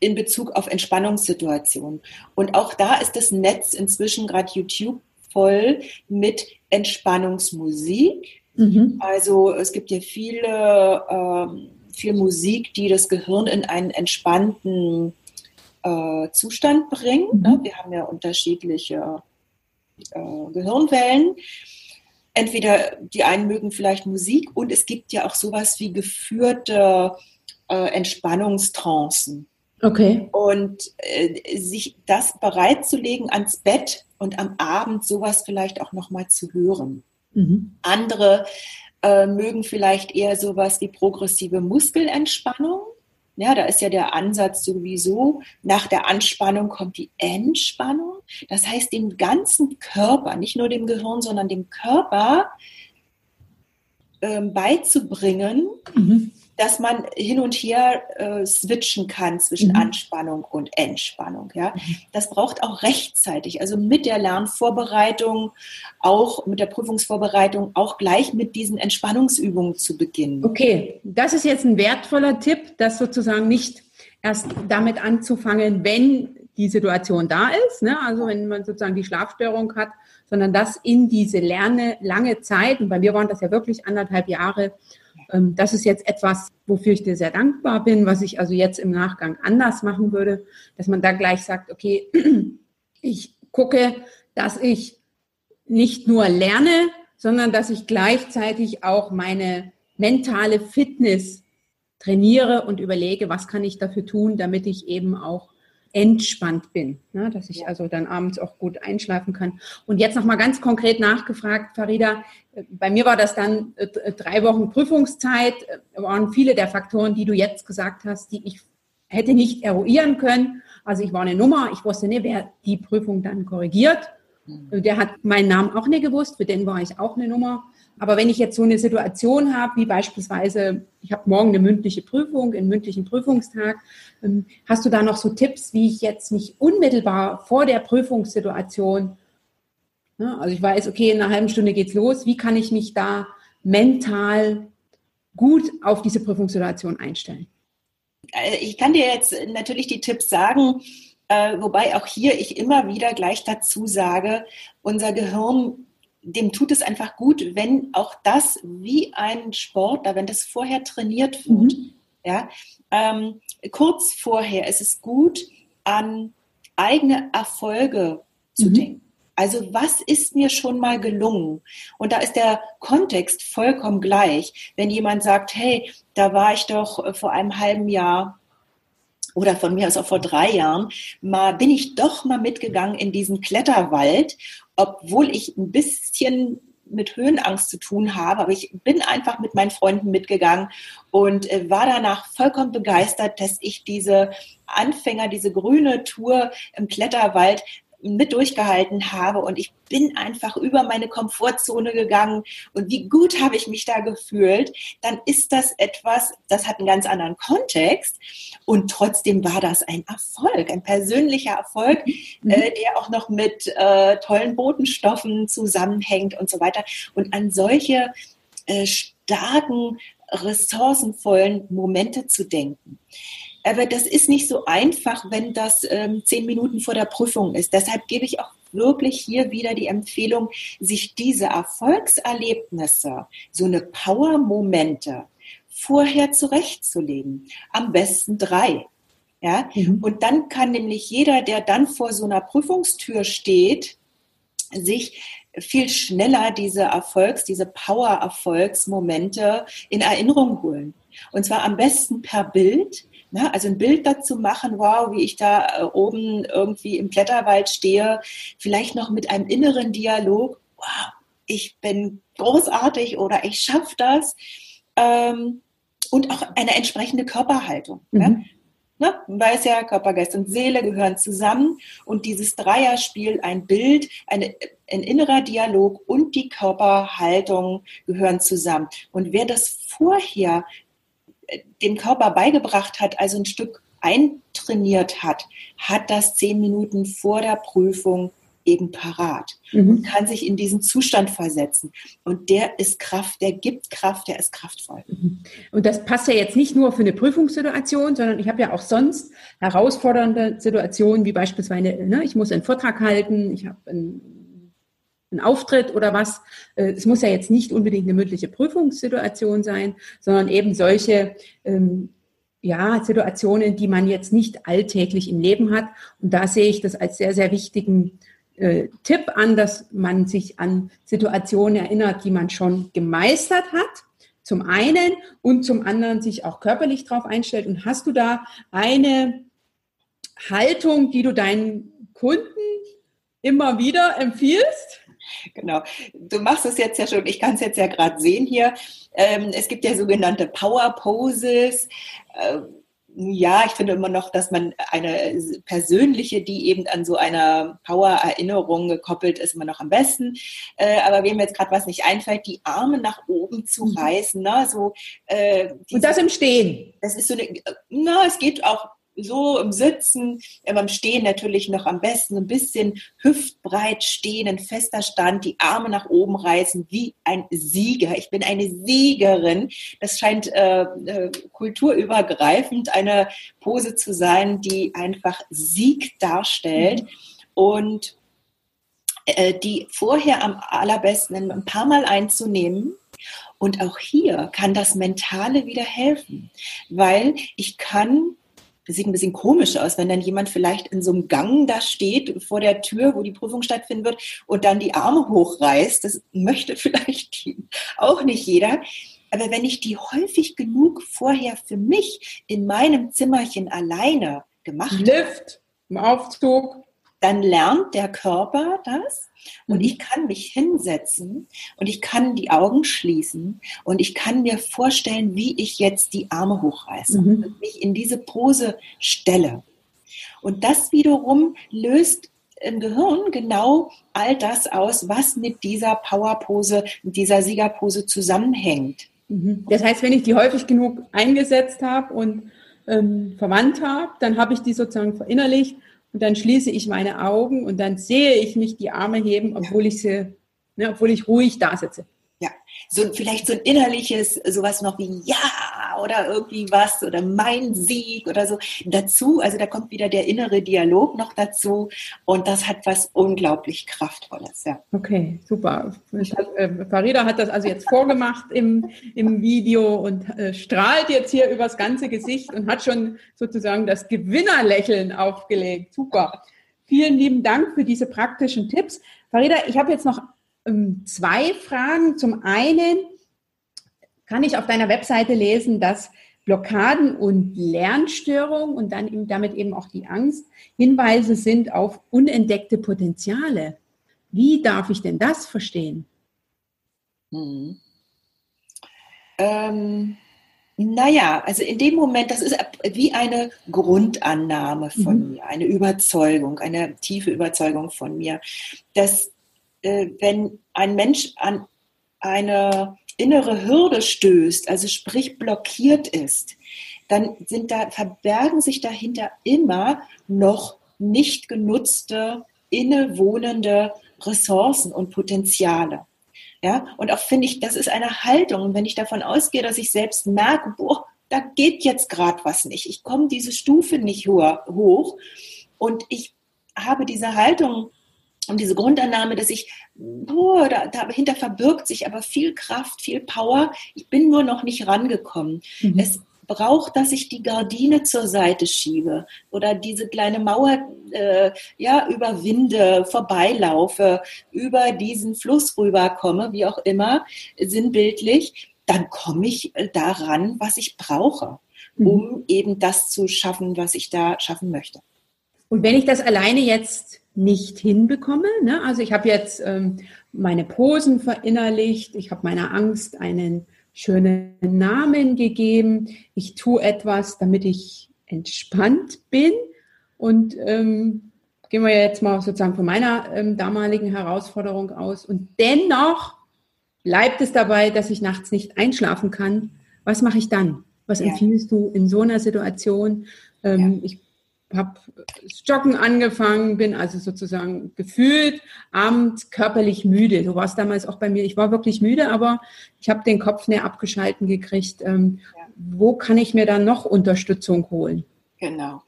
in Bezug auf Entspannungssituationen. Und auch da ist das Netz inzwischen gerade YouTube voll mit Entspannungsmusik. Mhm. Also es gibt ja viele, ähm, viel Musik, die das Gehirn in einen entspannten äh, Zustand bringt. Mhm. Ne? Wir haben ja unterschiedliche äh, Gehirnwellen. Entweder die einen mögen vielleicht Musik und es gibt ja auch sowas wie geführte äh, Entspannungstrancen. Okay. Und äh, sich das bereitzulegen ans Bett und am Abend sowas vielleicht auch nochmal zu hören. Mhm. Andere äh, mögen vielleicht eher sowas wie progressive Muskelentspannung. Ja, da ist ja der Ansatz sowieso, nach der Anspannung kommt die Entspannung. Das heißt, dem ganzen Körper, nicht nur dem Gehirn, sondern dem Körper ähm, beizubringen, mhm dass man hin und her äh, switchen kann zwischen mhm. Anspannung und Entspannung. Ja? Mhm. Das braucht auch rechtzeitig, also mit der Lernvorbereitung, auch mit der Prüfungsvorbereitung, auch gleich mit diesen Entspannungsübungen zu beginnen. Okay, das ist jetzt ein wertvoller Tipp, das sozusagen nicht erst damit anzufangen, wenn die Situation da ist, ne? also wenn man sozusagen die Schlafstörung hat, sondern das in diese Lerne lange Zeit, und bei mir waren das ja wirklich anderthalb Jahre, das ist jetzt etwas, wofür ich dir sehr dankbar bin, was ich also jetzt im Nachgang anders machen würde, dass man da gleich sagt, okay, ich gucke, dass ich nicht nur lerne, sondern dass ich gleichzeitig auch meine mentale Fitness trainiere und überlege, was kann ich dafür tun, damit ich eben auch entspannt bin, ne? dass ich also dann abends auch gut einschlafen kann. Und jetzt nochmal ganz konkret nachgefragt, Farida, bei mir war das dann äh, drei Wochen Prüfungszeit, äh, waren viele der Faktoren, die du jetzt gesagt hast, die ich hätte nicht eruieren können. Also ich war eine Nummer, ich wusste nicht, wer die Prüfung dann korrigiert. Mhm. Der hat meinen Namen auch nicht gewusst, für den war ich auch eine Nummer. Aber wenn ich jetzt so eine Situation habe, wie beispielsweise, ich habe morgen eine mündliche Prüfung, einen mündlichen Prüfungstag, ähm, hast du da noch so Tipps, wie ich jetzt nicht unmittelbar vor der Prüfungssituation, also ich weiß, okay, in einer halben Stunde geht's los, wie kann ich mich da mental gut auf diese Prüfungssituation einstellen? Äh, ich kann dir jetzt natürlich die Tipps sagen, äh, wobei auch hier ich immer wieder gleich dazu sage, unser Gehirn dem tut es einfach gut, wenn auch das wie ein Sportler, wenn das vorher trainiert wird. Mhm. Ja, ähm, kurz vorher ist es gut, an eigene Erfolge zu mhm. denken. Also was ist mir schon mal gelungen? Und da ist der Kontext vollkommen gleich. Wenn jemand sagt, hey, da war ich doch äh, vor einem halben Jahr oder von mir aus auch vor drei Jahren, mal bin ich doch mal mitgegangen in diesen Kletterwald obwohl ich ein bisschen mit Höhenangst zu tun habe, aber ich bin einfach mit meinen Freunden mitgegangen und äh, war danach vollkommen begeistert, dass ich diese Anfänger, diese grüne Tour im Kletterwald mit durchgehalten habe und ich bin einfach über meine Komfortzone gegangen und wie gut habe ich mich da gefühlt, dann ist das etwas, das hat einen ganz anderen Kontext und trotzdem war das ein Erfolg, ein persönlicher Erfolg, mhm. äh, der auch noch mit äh, tollen Botenstoffen zusammenhängt und so weiter. Und an solche äh, starken, ressourcenvollen Momente zu denken. Aber das ist nicht so einfach, wenn das ähm, zehn Minuten vor der Prüfung ist. Deshalb gebe ich auch wirklich hier wieder die Empfehlung, sich diese Erfolgserlebnisse, so eine Power-Momente vorher zurechtzulegen. Am besten drei. Ja? Mhm. Und dann kann nämlich jeder, der dann vor so einer Prüfungstür steht, sich viel schneller diese Erfolgs-, diese Power-Erfolgsmomente in Erinnerung holen. Und zwar am besten per Bild, Na, also ein Bild dazu machen, wow, wie ich da äh, oben irgendwie im Blätterwald stehe, vielleicht noch mit einem inneren Dialog, wow, ich bin großartig oder ich schaffe das. Ähm, und auch eine entsprechende Körperhaltung. Mhm. Ne? Ne? Man weiß ja, Körper, Geist und Seele gehören zusammen und dieses Dreierspiel, ein Bild, eine, ein innerer Dialog und die Körperhaltung gehören zusammen. Und wer das vorher dem Körper beigebracht hat, also ein Stück eintrainiert hat, hat das zehn Minuten vor der Prüfung eben parat mhm. und kann sich in diesen Zustand versetzen. Und der ist Kraft, der gibt Kraft, der ist kraftvoll. Mhm. Und das passt ja jetzt nicht nur für eine Prüfungssituation, sondern ich habe ja auch sonst herausfordernde Situationen, wie beispielsweise, ne, ich muss einen Vortrag halten, ich habe einen, einen Auftritt oder was. Äh, es muss ja jetzt nicht unbedingt eine mündliche Prüfungssituation sein, sondern eben solche ähm, ja, Situationen, die man jetzt nicht alltäglich im Leben hat. Und da sehe ich das als sehr, sehr wichtigen äh, Tipp an, dass man sich an Situationen erinnert, die man schon gemeistert hat. Zum einen und zum anderen sich auch körperlich darauf einstellt. Und hast du da eine Haltung, die du deinen Kunden immer wieder empfiehlst? Genau. Du machst es jetzt ja schon, ich kann es jetzt ja gerade sehen hier. Ähm, es gibt ja sogenannte Power Poses. Äh, ja, ich finde immer noch, dass man eine persönliche, die eben an so einer Power-Erinnerung gekoppelt ist, immer noch am besten. Äh, aber wem jetzt gerade was nicht einfällt, die Arme nach oben zu mhm. reißen, ne? so. Äh, Und das im Stehen. Das ist so eine, na, es geht auch so im Sitzen, beim Stehen natürlich noch am besten ein bisschen hüftbreit stehen, ein fester Stand, die Arme nach oben reißen wie ein Sieger. Ich bin eine Siegerin. Das scheint äh, äh, kulturübergreifend eine Pose zu sein, die einfach Sieg darstellt mhm. und äh, die vorher am allerbesten ein paar Mal einzunehmen. Und auch hier kann das Mentale wieder helfen, weil ich kann das sieht ein bisschen komisch aus, wenn dann jemand vielleicht in so einem Gang da steht vor der Tür, wo die Prüfung stattfinden wird und dann die Arme hochreißt. Das möchte vielleicht auch nicht jeder. Aber wenn ich die häufig genug vorher für mich in meinem Zimmerchen alleine gemacht habe. Lift, im Aufzug, dann lernt der Körper das und mhm. ich kann mich hinsetzen und ich kann die Augen schließen und ich kann mir vorstellen, wie ich jetzt die Arme hochreiße mhm. und mich in diese Pose stelle. Und das wiederum löst im Gehirn genau all das aus, was mit dieser Powerpose, mit dieser Siegerpose zusammenhängt. Mhm. Das heißt, wenn ich die häufig genug eingesetzt habe und ähm, verwandt habe, dann habe ich die sozusagen verinnerlicht und dann schließe ich meine Augen und dann sehe ich mich die Arme heben, obwohl ich sie, ne, obwohl ich ruhig da sitze. So vielleicht so ein innerliches, sowas noch wie Ja oder irgendwie was oder mein Sieg oder so dazu. Also da kommt wieder der innere Dialog noch dazu und das hat was unglaublich Kraftvolles. Ja. Okay, super. Äh, Farida hat das also jetzt vorgemacht im, im Video und äh, strahlt jetzt hier übers ganze Gesicht und hat schon sozusagen das Gewinnerlächeln aufgelegt. Super. Vielen lieben Dank für diese praktischen Tipps. Farida, ich habe jetzt noch zwei Fragen. Zum einen kann ich auf deiner Webseite lesen, dass Blockaden und Lernstörungen und dann eben damit eben auch die Angst Hinweise sind auf unentdeckte Potenziale. Wie darf ich denn das verstehen? Hm. Ähm, naja, also in dem Moment, das ist wie eine Grundannahme von mhm. mir, eine Überzeugung, eine tiefe Überzeugung von mir, dass äh, wenn ein Mensch an eine innere Hürde stößt, also sprich blockiert ist, dann sind da, verbergen sich dahinter immer noch nicht genutzte, innewohnende Ressourcen und Potenziale. Ja, und auch finde ich, das ist eine Haltung. Und wenn ich davon ausgehe, dass ich selbst merke, boah, da geht jetzt gerade was nicht. Ich komme diese Stufe nicht hoch. Und ich habe diese Haltung und diese Grundannahme, dass ich, boah, da, dahinter verbirgt sich aber viel Kraft, viel Power. Ich bin nur noch nicht rangekommen. Mhm. Es braucht, dass ich die Gardine zur Seite schiebe oder diese kleine Mauer äh, ja überwinde, vorbeilaufe, über diesen Fluss rüberkomme, wie auch immer, sinnbildlich, dann komme ich äh, daran, was ich brauche. mhm. um eben das zu schaffen, was ich da schaffen möchte. Und wenn ich das alleine jetzt nicht hinbekomme, ne? also ich habe jetzt ähm, meine Posen verinnerlicht, ich habe meiner Angst einen schönen Namen gegeben, ich tue etwas, damit ich entspannt bin und ähm, gehen wir jetzt mal sozusagen von meiner ähm, damaligen Herausforderung aus und dennoch bleibt es dabei, dass ich nachts nicht einschlafen kann. Was mache ich dann? Was ja. empfiehlst du in so einer Situation? Ähm, ja. Ich habe Joggen angefangen, bin also sozusagen gefühlt abends körperlich müde. So war es damals auch bei mir. Ich war wirklich müde, aber ich habe den Kopf näher abgeschalten gekriegt. Ähm, ja. Wo kann ich mir dann noch Unterstützung holen? Genau.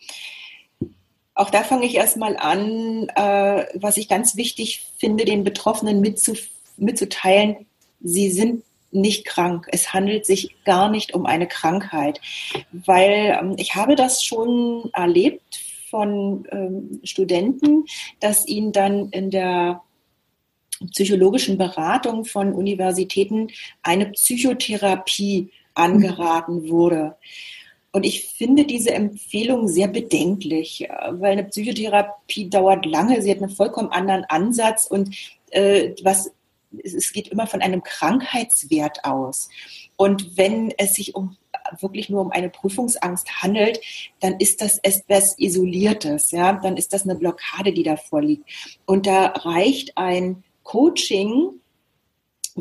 Auch da fange ich erstmal an, äh, was ich ganz wichtig finde, den Betroffenen mitzuteilen. Sie sind nicht krank. Es handelt sich gar nicht um eine Krankheit, weil ähm, ich habe das schon erlebt von ähm, Studenten, dass ihnen dann in der psychologischen Beratung von Universitäten eine Psychotherapie angeraten wurde. Und ich finde diese Empfehlung sehr bedenklich, weil eine Psychotherapie dauert lange, sie hat einen vollkommen anderen Ansatz und äh, was es geht immer von einem Krankheitswert aus. Und wenn es sich um wirklich nur um eine Prüfungsangst handelt, dann ist das etwas Isoliertes, ja, dann ist das eine Blockade, die davor liegt. Und da reicht ein Coaching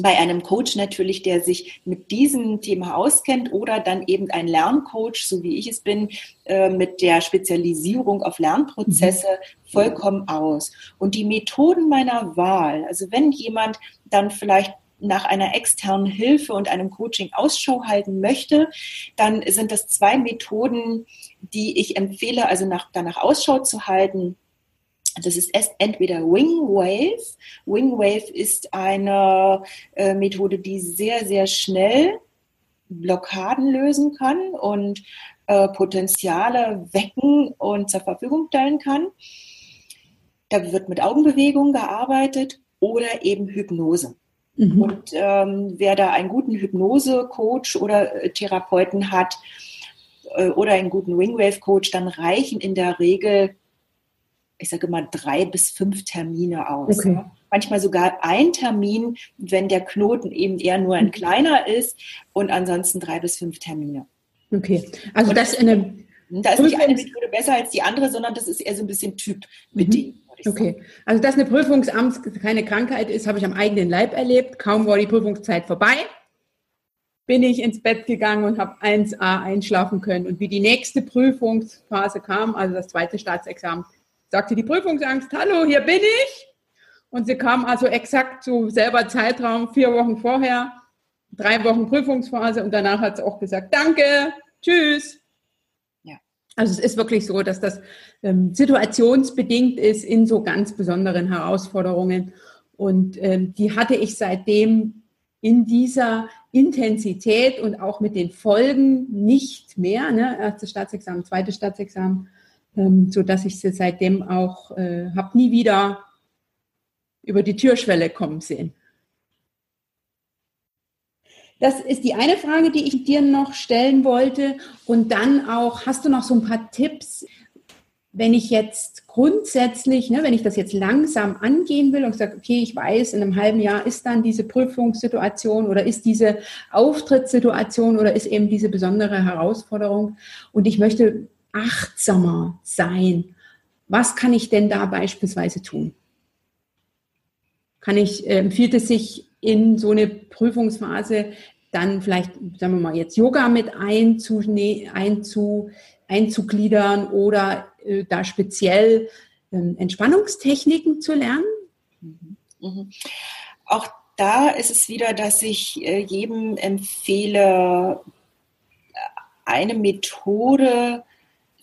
bei einem Coach natürlich, der sich mit diesem Thema auskennt oder dann eben ein Lerncoach, so wie ich es bin, äh, mit der Spezialisierung auf Lernprozesse mhm. vollkommen aus. Und die Methoden meiner Wahl, also wenn jemand dann vielleicht nach einer externen Hilfe und einem Coaching Ausschau halten möchte, dann sind das zwei Methoden, die ich empfehle, also nach, danach Ausschau zu halten das ist entweder Wing Wave. Wing Wave ist eine äh, Methode, die sehr, sehr schnell Blockaden lösen kann und äh, Potenziale wecken und zur Verfügung stellen kann. Da wird mit Augenbewegungen gearbeitet oder eben Hypnose. Mhm. Und ähm, wer da einen guten Hypnose-Coach oder äh, Therapeuten hat äh, oder einen guten Wingwave-Coach, dann reichen in der Regel ich sage immer, drei bis fünf Termine aus. Okay. Manchmal sogar ein Termin, wenn der Knoten eben eher nur ein kleiner ist und ansonsten drei bis fünf Termine. Okay, also das in einem da ist nicht eine Methode besser als die andere, sondern das ist eher so ein bisschen typbedingt. Mhm. Okay, also dass eine Prüfungsangst keine Krankheit ist, habe ich am eigenen Leib erlebt. Kaum war die Prüfungszeit vorbei, bin ich ins Bett gegangen und habe 1a einschlafen können. Und wie die nächste Prüfungsphase kam, also das zweite Staatsexamen, sagte die Prüfungsangst, hallo, hier bin ich. Und sie kam also exakt zu selber Zeitraum, vier Wochen vorher, drei Wochen Prüfungsphase und danach hat sie auch gesagt, danke, tschüss. Ja. Also es ist wirklich so, dass das ähm, situationsbedingt ist in so ganz besonderen Herausforderungen. Und ähm, die hatte ich seitdem in dieser Intensität und auch mit den Folgen nicht mehr. Ne? Erstes Staatsexamen, zweites Staatsexamen ähm, so dass ich sie seitdem auch äh, habe nie wieder über die Türschwelle kommen sehen. Das ist die eine Frage, die ich dir noch stellen wollte. Und dann auch, hast du noch so ein paar Tipps, wenn ich jetzt grundsätzlich, ne, wenn ich das jetzt langsam angehen will und sage, okay, ich weiß, in einem halben Jahr ist dann diese Prüfungssituation oder ist diese Auftrittssituation oder ist eben diese besondere Herausforderung und ich möchte achtsamer sein. Was kann ich denn da beispielsweise tun? Kann ich, äh, empfiehlt es sich in so eine Prüfungsphase dann vielleicht, sagen wir mal, jetzt Yoga mit einzu, einzu, einzugliedern oder äh, da speziell äh, Entspannungstechniken zu lernen? Mhm. Auch da ist es wieder, dass ich äh, jedem empfehle, eine Methode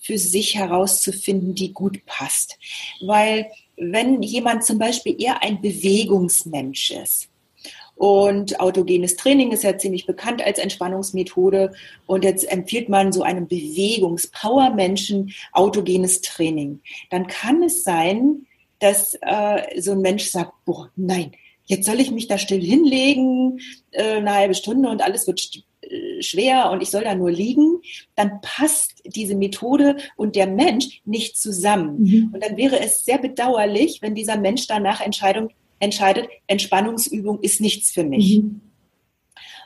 für sich herauszufinden, die gut passt. Weil wenn jemand zum Beispiel eher ein Bewegungsmensch ist, und autogenes Training ist ja ziemlich bekannt als Entspannungsmethode. Und jetzt empfiehlt man so einem Bewegungs-Power-Menschen autogenes Training. Dann kann es sein, dass äh, so ein Mensch sagt, boah, nein, jetzt soll ich mich da still hinlegen, äh, eine halbe Stunde und alles wird schwer und ich soll da nur liegen, dann passt diese Methode und der Mensch nicht zusammen. Mhm. Und dann wäre es sehr bedauerlich, wenn dieser Mensch danach Entscheidung, entscheidet, Entspannungsübung ist nichts für mich. Mhm.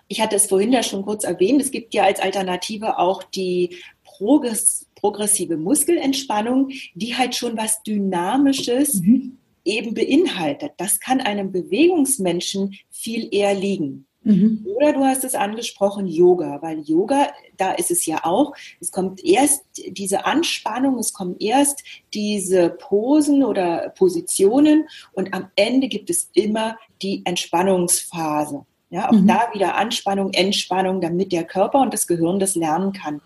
Ich hatte es vorhin ja schon kurz erwähnt, es gibt ja als Alternative auch die Progress progressive Muskelentspannung, die halt schon was Dynamisches mhm. eben beinhaltet. Das kann einem Bewegungsmenschen viel eher liegen. Mhm. Oder du hast es angesprochen, Yoga, weil Yoga, da ist es ja auch, es kommt erst diese Anspannung, es kommen erst diese Posen oder Positionen und am Ende gibt es immer die Entspannungsphase. Ja, auch mhm. da wieder Anspannung, Entspannung, damit der Körper und das Gehirn das lernen kann.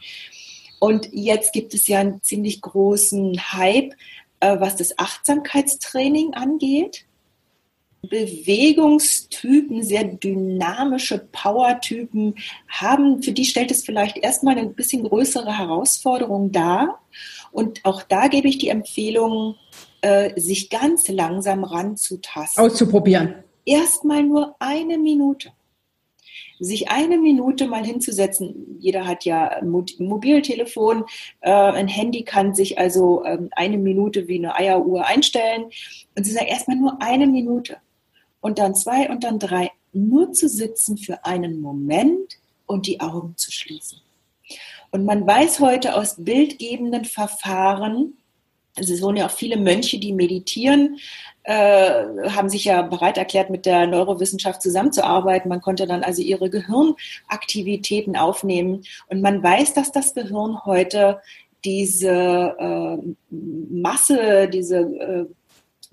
Und jetzt gibt es ja einen ziemlich großen Hype, äh, was das Achtsamkeitstraining angeht. Bewegungstypen, sehr dynamische Powertypen haben, für die stellt es vielleicht erstmal eine bisschen größere Herausforderung dar. Und auch da gebe ich die Empfehlung, äh, sich ganz langsam ranzutasten. Auszuprobieren. Erstmal nur eine Minute sich eine Minute mal hinzusetzen. Jeder hat ja ein Mobiltelefon, äh, ein Handy kann sich also ähm, eine Minute wie eine Eieruhr einstellen. Und sie sagen erstmal nur eine Minute und dann zwei und dann drei. Nur zu sitzen für einen Moment und die Augen zu schließen. Und man weiß heute aus bildgebenden Verfahren, also es wurden ja auch viele Mönche, die meditieren, äh, haben sich ja bereit erklärt, mit der Neurowissenschaft zusammenzuarbeiten. Man konnte dann also ihre Gehirnaktivitäten aufnehmen. Und man weiß, dass das Gehirn heute diese äh, Masse, diese äh,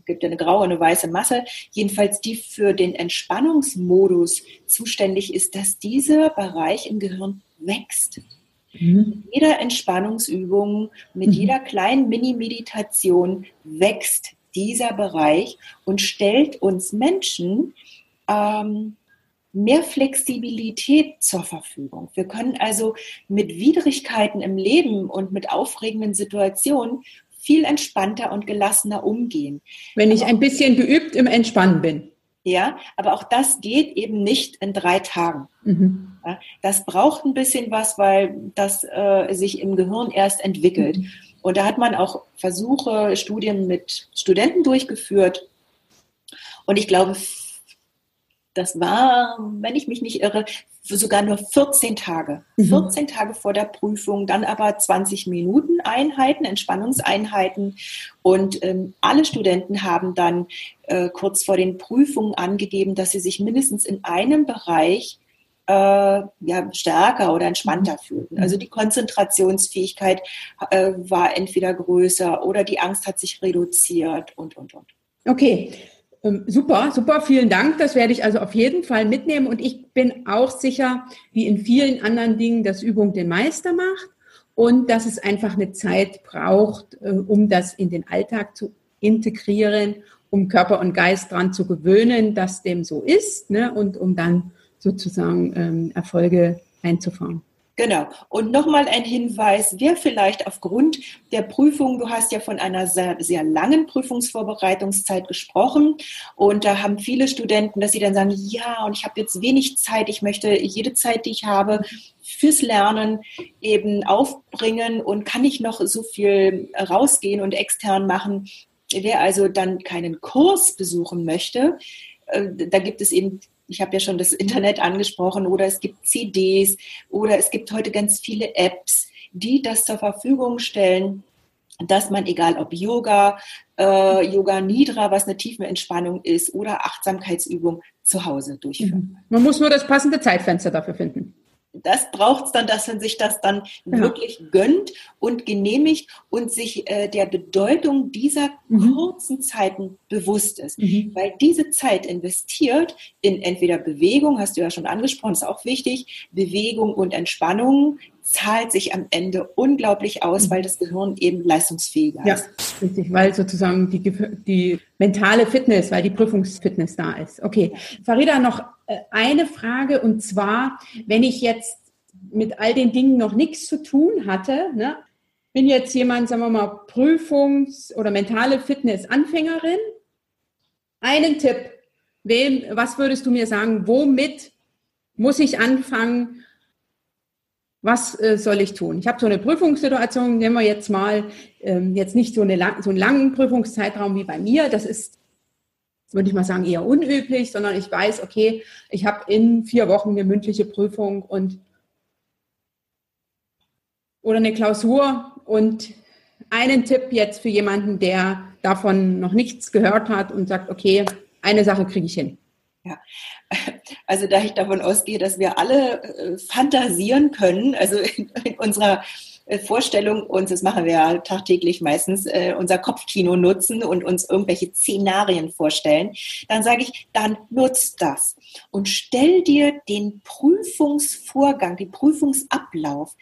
gibt eine graue, eine weiße Masse, jedenfalls die für den Entspannungsmodus zuständig ist, dass dieser Bereich im Gehirn wächst. Mhm. Mit jeder Entspannungsübung, mit mhm. jeder kleinen Mini-Meditation wächst dieser Bereich und stellt uns Menschen ähm, mehr Flexibilität zur Verfügung. Wir können also mit Widrigkeiten im Leben und mit aufregenden Situationen viel entspannter und gelassener umgehen. Wenn ich ein bisschen geübt im Entspannen bin. Ja, aber auch das geht eben nicht in drei Tagen. Mhm. Ja, das braucht ein bisschen was, weil das äh, sich im Gehirn erst entwickelt. Mhm. Und da hat man auch Versuche, Studien mit Studenten durchgeführt. Und ich glaube, das war, wenn ich mich nicht irre, sogar nur 14 Tage. Mhm. 14 Tage vor der Prüfung, dann aber 20 Minuten Einheiten, Entspannungseinheiten. Und ähm, alle Studenten haben dann äh, kurz vor den Prüfungen angegeben, dass sie sich mindestens in einem Bereich äh, ja, stärker oder entspannter mhm. fühlten. Also die Konzentrationsfähigkeit äh, war entweder größer oder die Angst hat sich reduziert und, und, und. Okay. Ähm, super, super, vielen Dank. Das werde ich also auf jeden Fall mitnehmen. Und ich bin auch sicher, wie in vielen anderen Dingen, dass Übung den Meister macht und dass es einfach eine Zeit braucht, äh, um das in den Alltag zu integrieren, um Körper und Geist daran zu gewöhnen, dass dem so ist ne? und um dann sozusagen ähm, Erfolge einzufahren. Genau. Und nochmal ein Hinweis, wer vielleicht aufgrund der Prüfung, du hast ja von einer sehr, sehr langen Prüfungsvorbereitungszeit gesprochen und da haben viele Studenten, dass sie dann sagen, ja, und ich habe jetzt wenig Zeit, ich möchte jede Zeit, die ich habe, fürs Lernen eben aufbringen und kann ich noch so viel rausgehen und extern machen. Wer also dann keinen Kurs besuchen möchte, äh, da gibt es eben ich habe ja schon das Internet angesprochen, oder es gibt CDs oder es gibt heute ganz viele Apps, die das zur Verfügung stellen, dass man, egal ob Yoga, äh, Yoga Nidra, was eine tiefe Entspannung ist, oder Achtsamkeitsübung zu Hause durchführen. Mhm. Man muss nur das passende Zeitfenster dafür finden das braucht es dann, dass man sich das dann ja. wirklich gönnt und genehmigt und sich äh, der Bedeutung dieser mhm. kurzen Zeiten bewusst ist. Mhm. Weil diese Zeit investiert in entweder Bewegung, hast du ja schon angesprochen, ist auch wichtig, Bewegung und Entspannung zahlt sich am Ende unglaublich aus, mhm. weil das Gehirn eben leistungsfähiger ja, ist. Ja, richtig, weil sozusagen die, die mentale Fitness, weil die Prüfungsfitness da ist. Okay, Farida, noch eine Frage und zwar, wenn ich jetzt mit all den Dingen noch nichts zu tun hatte, ne, bin jetzt jemand, sagen wir mal, Prüfungs- oder mentale Fitness-Anfängerin. Einen Tipp, wem, was würdest du mir sagen, womit muss ich anfangen, Was äh, soll ich tun? Ich habe so eine Prüfungssituation, nehmen wir jetzt mal ähm, jetzt nicht so, eine, so einen langen Prüfungszeitraum wie bei mir. Das ist, würde ich mal sagen, eher unüblich, sondern ich weiß, okay, ich habe in vier Wochen eine mündliche Prüfung und oder eine Klausur und einen Tipp jetzt für jemanden, der davon noch nichts gehört hat und sagt, okay, eine Sache kriege ich hin. Ja, also da ich davon ausgehe, dass wir alle äh, fantasieren können, also in, in unserer Vorstellung uns, das machen wir ja tagtäglich meistens, äh, unser Kopfkino nutzen und uns irgendwelche Szenarien vorstellen, dann sage ich, dann nutzt das und stell dir den Prüfungsvorgang, den Prüfungsablauf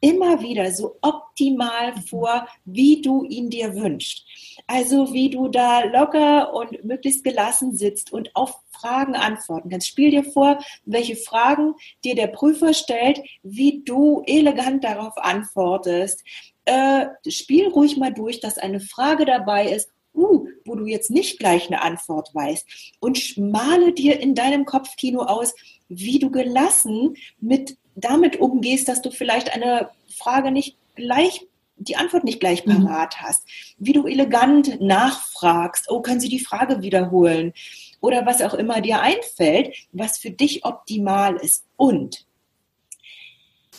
immer wieder so optimal vor, wie du ihn dir wünschst. Also wie du da locker und möglichst gelassen sitzt und auf Fragen antworten kannst. Spiel dir vor, welche Fragen dir der Prüfer stellt, wie du elegant darauf antwortest. Äh, spiel ruhig mal durch, dass eine Frage dabei ist, uh, wo du jetzt nicht gleich eine Antwort weißt. Und male dir in deinem Kopfkino aus, wie du gelassen mit damit umgehst, dass du vielleicht eine Frage nicht gleich die Antwort nicht gleich mhm. parat hast, wie du elegant nachfragst, oh, können Sie die Frage wiederholen oder was auch immer dir einfällt, was für dich optimal ist. Und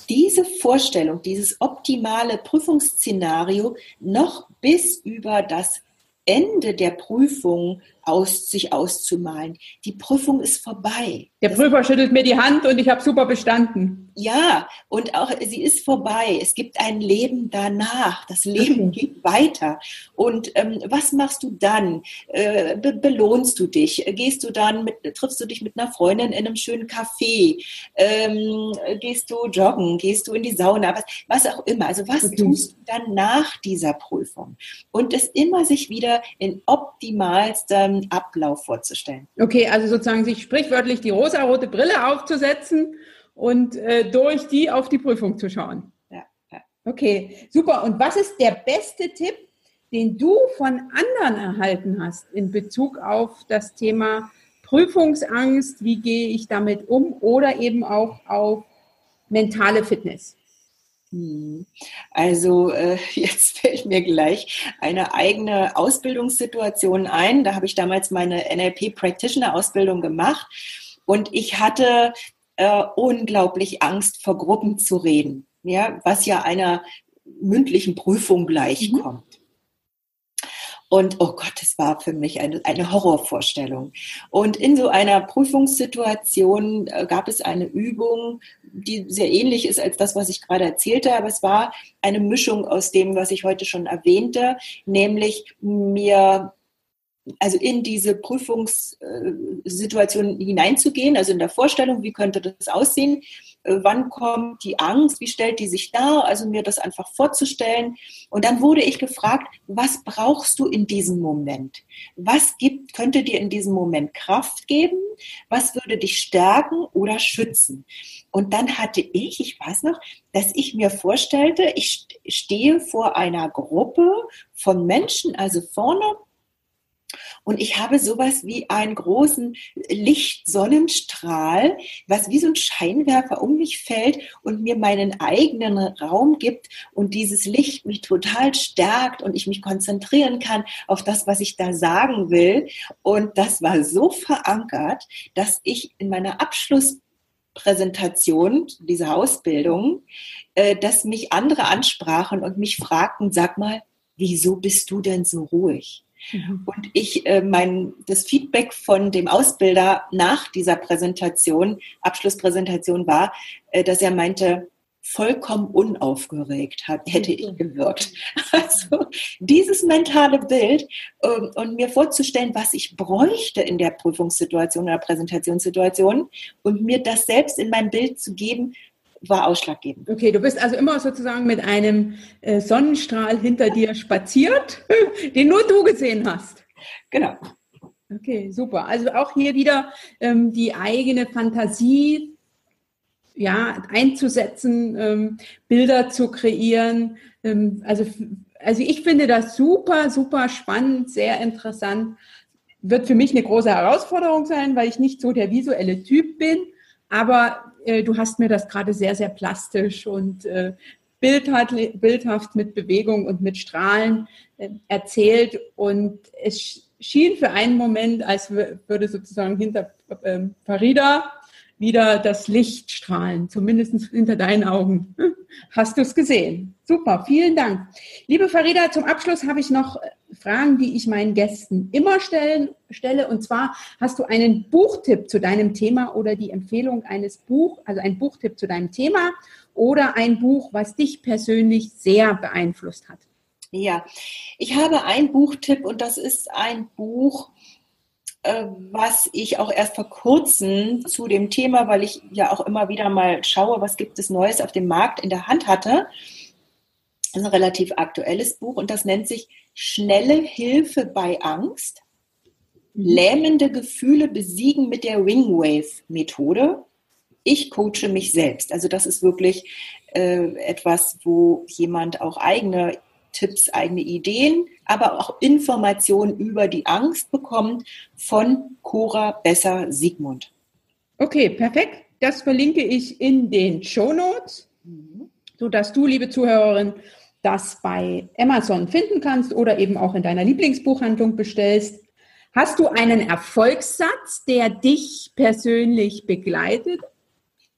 diese Vorstellung, dieses optimale Prüfungsszenario noch bis über das Ende der Prüfung aus, sich auszumalen. Die Prüfung ist vorbei. Der Prüfer schüttelt mir die Hand und ich habe super bestanden. Ja, und auch sie ist vorbei. Es gibt ein Leben danach. Das Leben okay. geht weiter. Und ähm, was machst du dann? Äh, be belohnst du dich? Gehst du dann mit, triffst du dich mit einer Freundin in einem schönen Café? Ähm, gehst du joggen? Gehst du in die Sauna? Was, was auch immer. Also was okay. tust du dann nach dieser Prüfung? Und es immer sich wieder in optimalster Ablauf vorzustellen. Okay, also sozusagen sich sprichwörtlich die rosarote Brille aufzusetzen und äh, durch die auf die Prüfung zu schauen. Ja, ja. Okay, super. Und was ist der beste Tipp, den du von anderen erhalten hast in Bezug auf das Thema Prüfungsangst? Wie gehe ich damit um? Oder eben auch auf mentale Fitness? Hm. Also äh, jetzt fällt mir gleich eine eigene Ausbildungssituation ein. Da habe ich damals meine NLP Practitioner Ausbildung gemacht und ich hatte äh, unglaublich Angst vor Gruppen zu reden, ja, was ja einer mündlichen Prüfung gleichkommt. Mhm. Und oh Gott, das war für mich eine, eine Horrorvorstellung. Und in so einer Prüfungssituation äh, gab es eine Übung, die sehr ähnlich ist als das, was ich gerade erzählte, aber es war eine Mischung aus dem, was ich heute schon erwähnte, nämlich mir also in diese Prüfungssituation hineinzugehen, also in der Vorstellung, wie könnte das aussehen, äh, wann kommt die Angst, wie stellt die sich dar, also mir das einfach vorzustellen. Und dann wurde ich gefragt, was brauchst du in diesem Moment? Was gibt, könnte dir in diesem Moment Kraft geben? Was würde dich stärken oder schützen? Und dann hatte ich, ich weiß noch, dass ich mir vorstellte, ich stehe vor einer Gruppe von Menschen, also vorne und ich habe sowas wie einen großen Lichtsonnenstrahl, was wie so ein Scheinwerfer um mich fällt und mir meinen eigenen Raum gibt und dieses Licht mich total stärkt und ich mich konzentrieren kann auf das, was ich da sagen will. Und das war so verankert, dass ich in meiner Abschlusspräsentation dieser Ausbildung, äh, dass mich andere ansprachen und mich fragten, sag mal, wieso bist du denn so ruhig? Mhm. Und ich, äh, mein, das Feedback von dem Ausbilder nach dieser Präsentation, Abschlusspräsentation war, äh, dass er meinte, vollkommen unaufgeregt hat, hätte ich gewirkt. Also dieses mentale Bild ähm, und mir vorzustellen, was ich bräuchte in der Prüfungssituation oder Präsentationssituation und mir das selbst in mein Bild zu geben, war ausschlaggebend. Okay, du bist also immer sozusagen mit einem äh, Sonnenstrahl hinter dir spaziert, den nur du gesehen hast. Genau. Okay, super. Also auch hier wieder ähm, die eigene Fantasie ja, einzusetzen, ähm, Bilder zu kreieren. Ähm, also, also ich finde das super, super spannend, sehr interessant. Wird für mich eine große Herausforderung sein, weil ich nicht so der visuelle Typ bin. Aber äh, du hast mir das gerade sehr, sehr plastisch und äh, bildhaft, mit Bewegung und mit Strahlen äh, erzählt. Und es schien für einen Moment, als würde sozusagen hinter Farida wieder das Licht strahlen, zumindest hinter deinen Augen. Hast du es gesehen? Super, vielen Dank. Liebe Farida, zum Abschluss habe ich noch Fragen, die ich meinen Gästen immer stellen, stelle. Und zwar hast du einen Buchtipp zu deinem Thema oder die Empfehlung eines Buch, also ein Buchtipp zu deinem Thema oder ein Buch, was dich persönlich sehr beeinflusst hat. Ja, ich habe einen Buchtipp und das ist ein Buch, äh, was ich auch erst vor kurzem zu dem Thema, weil ich ja auch immer wieder mal schaue, was gibt es Neues auf dem Markt in der Hand hatte. Das ist ein relativ aktuelles Buch und das nennt sich Schnelle Hilfe bei Angst. Mhm. Lähmende Gefühle besiegen mit der Wingwave-Methode. Ich coache mich selbst. Also das ist wirklich äh, etwas, wo jemand auch eigene Tipps, eigene Ideen, aber auch Informationen über die Angst bekommt von Cora Besser Siegmund. Okay, perfekt. Das verlinke ich in den Show Notes, mhm. sodass du, liebe Zuhörerin, das bei Amazon finden kannst oder eben auch in deiner Lieblingsbuchhandlung bestellst. Hast du einen Erfolgssatz, der dich persönlich begleitet,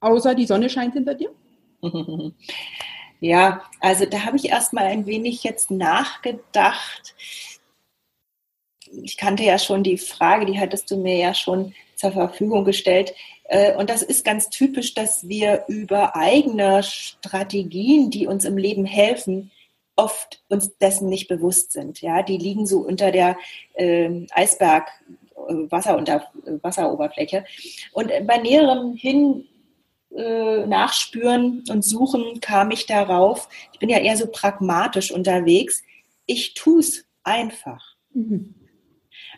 außer die Sonne scheint hinter dir? Ja, also da habe ich erstmal ein wenig jetzt nachgedacht. Ich kannte ja schon die Frage, die hattest du mir ja schon zur Verfügung gestellt. Äh, und das ist ganz typisch, dass wir über eigene Strategien, die uns im Leben helfen, oft uns dessen nicht bewusst sind. Ja, die liegen so unter der ähm, äh, Eisberg Wasser unter Wasseroberfläche. Und bei näherem Hin äh, nachspüren und suchen kam ich darauf, ich bin ja eher so pragmatisch unterwegs, ich tue es einfach. Mhm.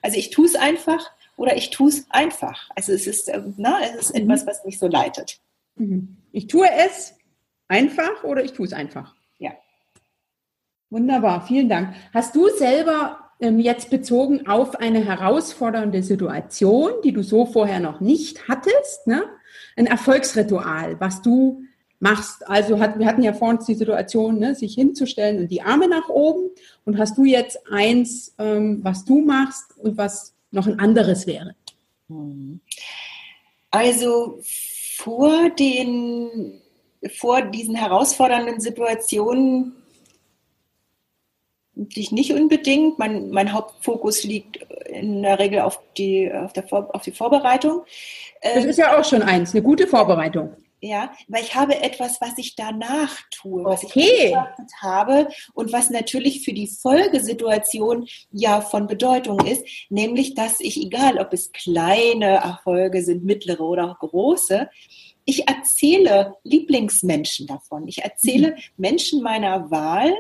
Also ich tue es einfach oder ich tue es einfach. Also es ist, äh, na, es ist mhm. etwas, was mich so leitet. Mhm. Ich tue es einfach oder ich tue es einfach. Ja. Wunderbar, vielen Dank. Hast du selber ähm, jetzt bezogen auf eine herausfordernde Situation, die du so vorher noch nicht hattest, ne? Ein Erfolgsritual, was du machst. Also hat, wir hatten ja vor uns die Situation, ne, sich hinzustellen und die Arme nach oben. Und hast du jetzt eins, ähm, was du machst und was noch ein anderes wäre? Also vor den vor diesen herausfordernden Situationen dich nicht unbedingt. Mein, mein Hauptfokus liegt in der Regel auf die, auf, der Vor, auf die Vorbereitung. Das ist ja auch schon eins, eine gute Vorbereitung. Ja, weil ich habe etwas, was ich danach tue, was okay. ich beobachtet habe und was natürlich für die Folgesituation ja von Bedeutung ist, nämlich, dass ich, egal ob es kleine Erfolge sind, mittlere oder große, ich erzähle Lieblingsmenschen davon. Ich erzähle mhm. Menschen meiner Wahl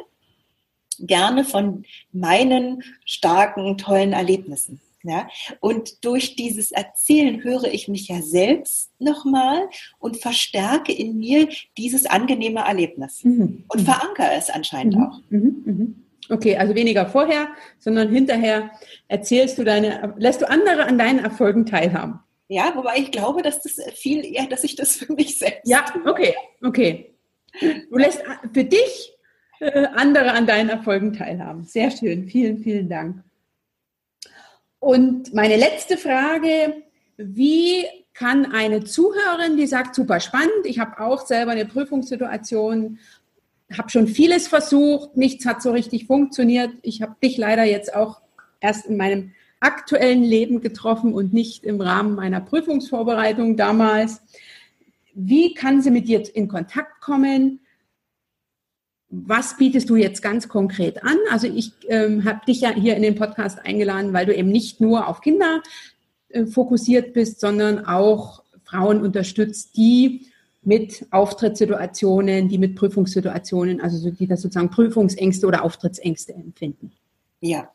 gerne von meinen starken, tollen Erlebnissen. Ja? Und durch dieses Erzählen höre ich mich ja selbst nochmal und verstärke in mir dieses angenehme Erlebnis mhm. und verankere es anscheinend mhm. auch. Mhm. mhm. Okay, also weniger vorher, sondern hinterher erzählst du deine, lässt du andere an deinen Erfolgen teilhaben. Ja, wobei ich glaube, dass das viel eher, dass ich das für mich selbst. Ja, okay, okay. Du lässt für dich äh, andere an deinen Erfolgen teilhaben. Sehr schön. Vielen, vielen Dank. Und meine letzte Frage, wie kann eine Zuhörerin, die sagt, super spannend, ich habe auch selber eine Prüfungssituation, habe schon vieles versucht, nichts hat so richtig funktioniert. Ich habe dich leider jetzt auch erst in meinem aktuellen Leben getroffen und nicht im Rahmen meiner Prüfungsvorbereitung damals. Wie kann sie mit dir in Kontakt kommen? Was bietest du jetzt ganz konkret an? Also ich ähm, habe dich ja hier in den Podcast eingeladen, weil du eben nicht nur auf Kinder äh, fokussiert bist, sondern auch Frauen unterstützt, die mit Auftrittssituationen, die mit Prüfungssituationen, also die das sozusagen Prüfungsängste oder Auftrittsängste empfinden. Ja,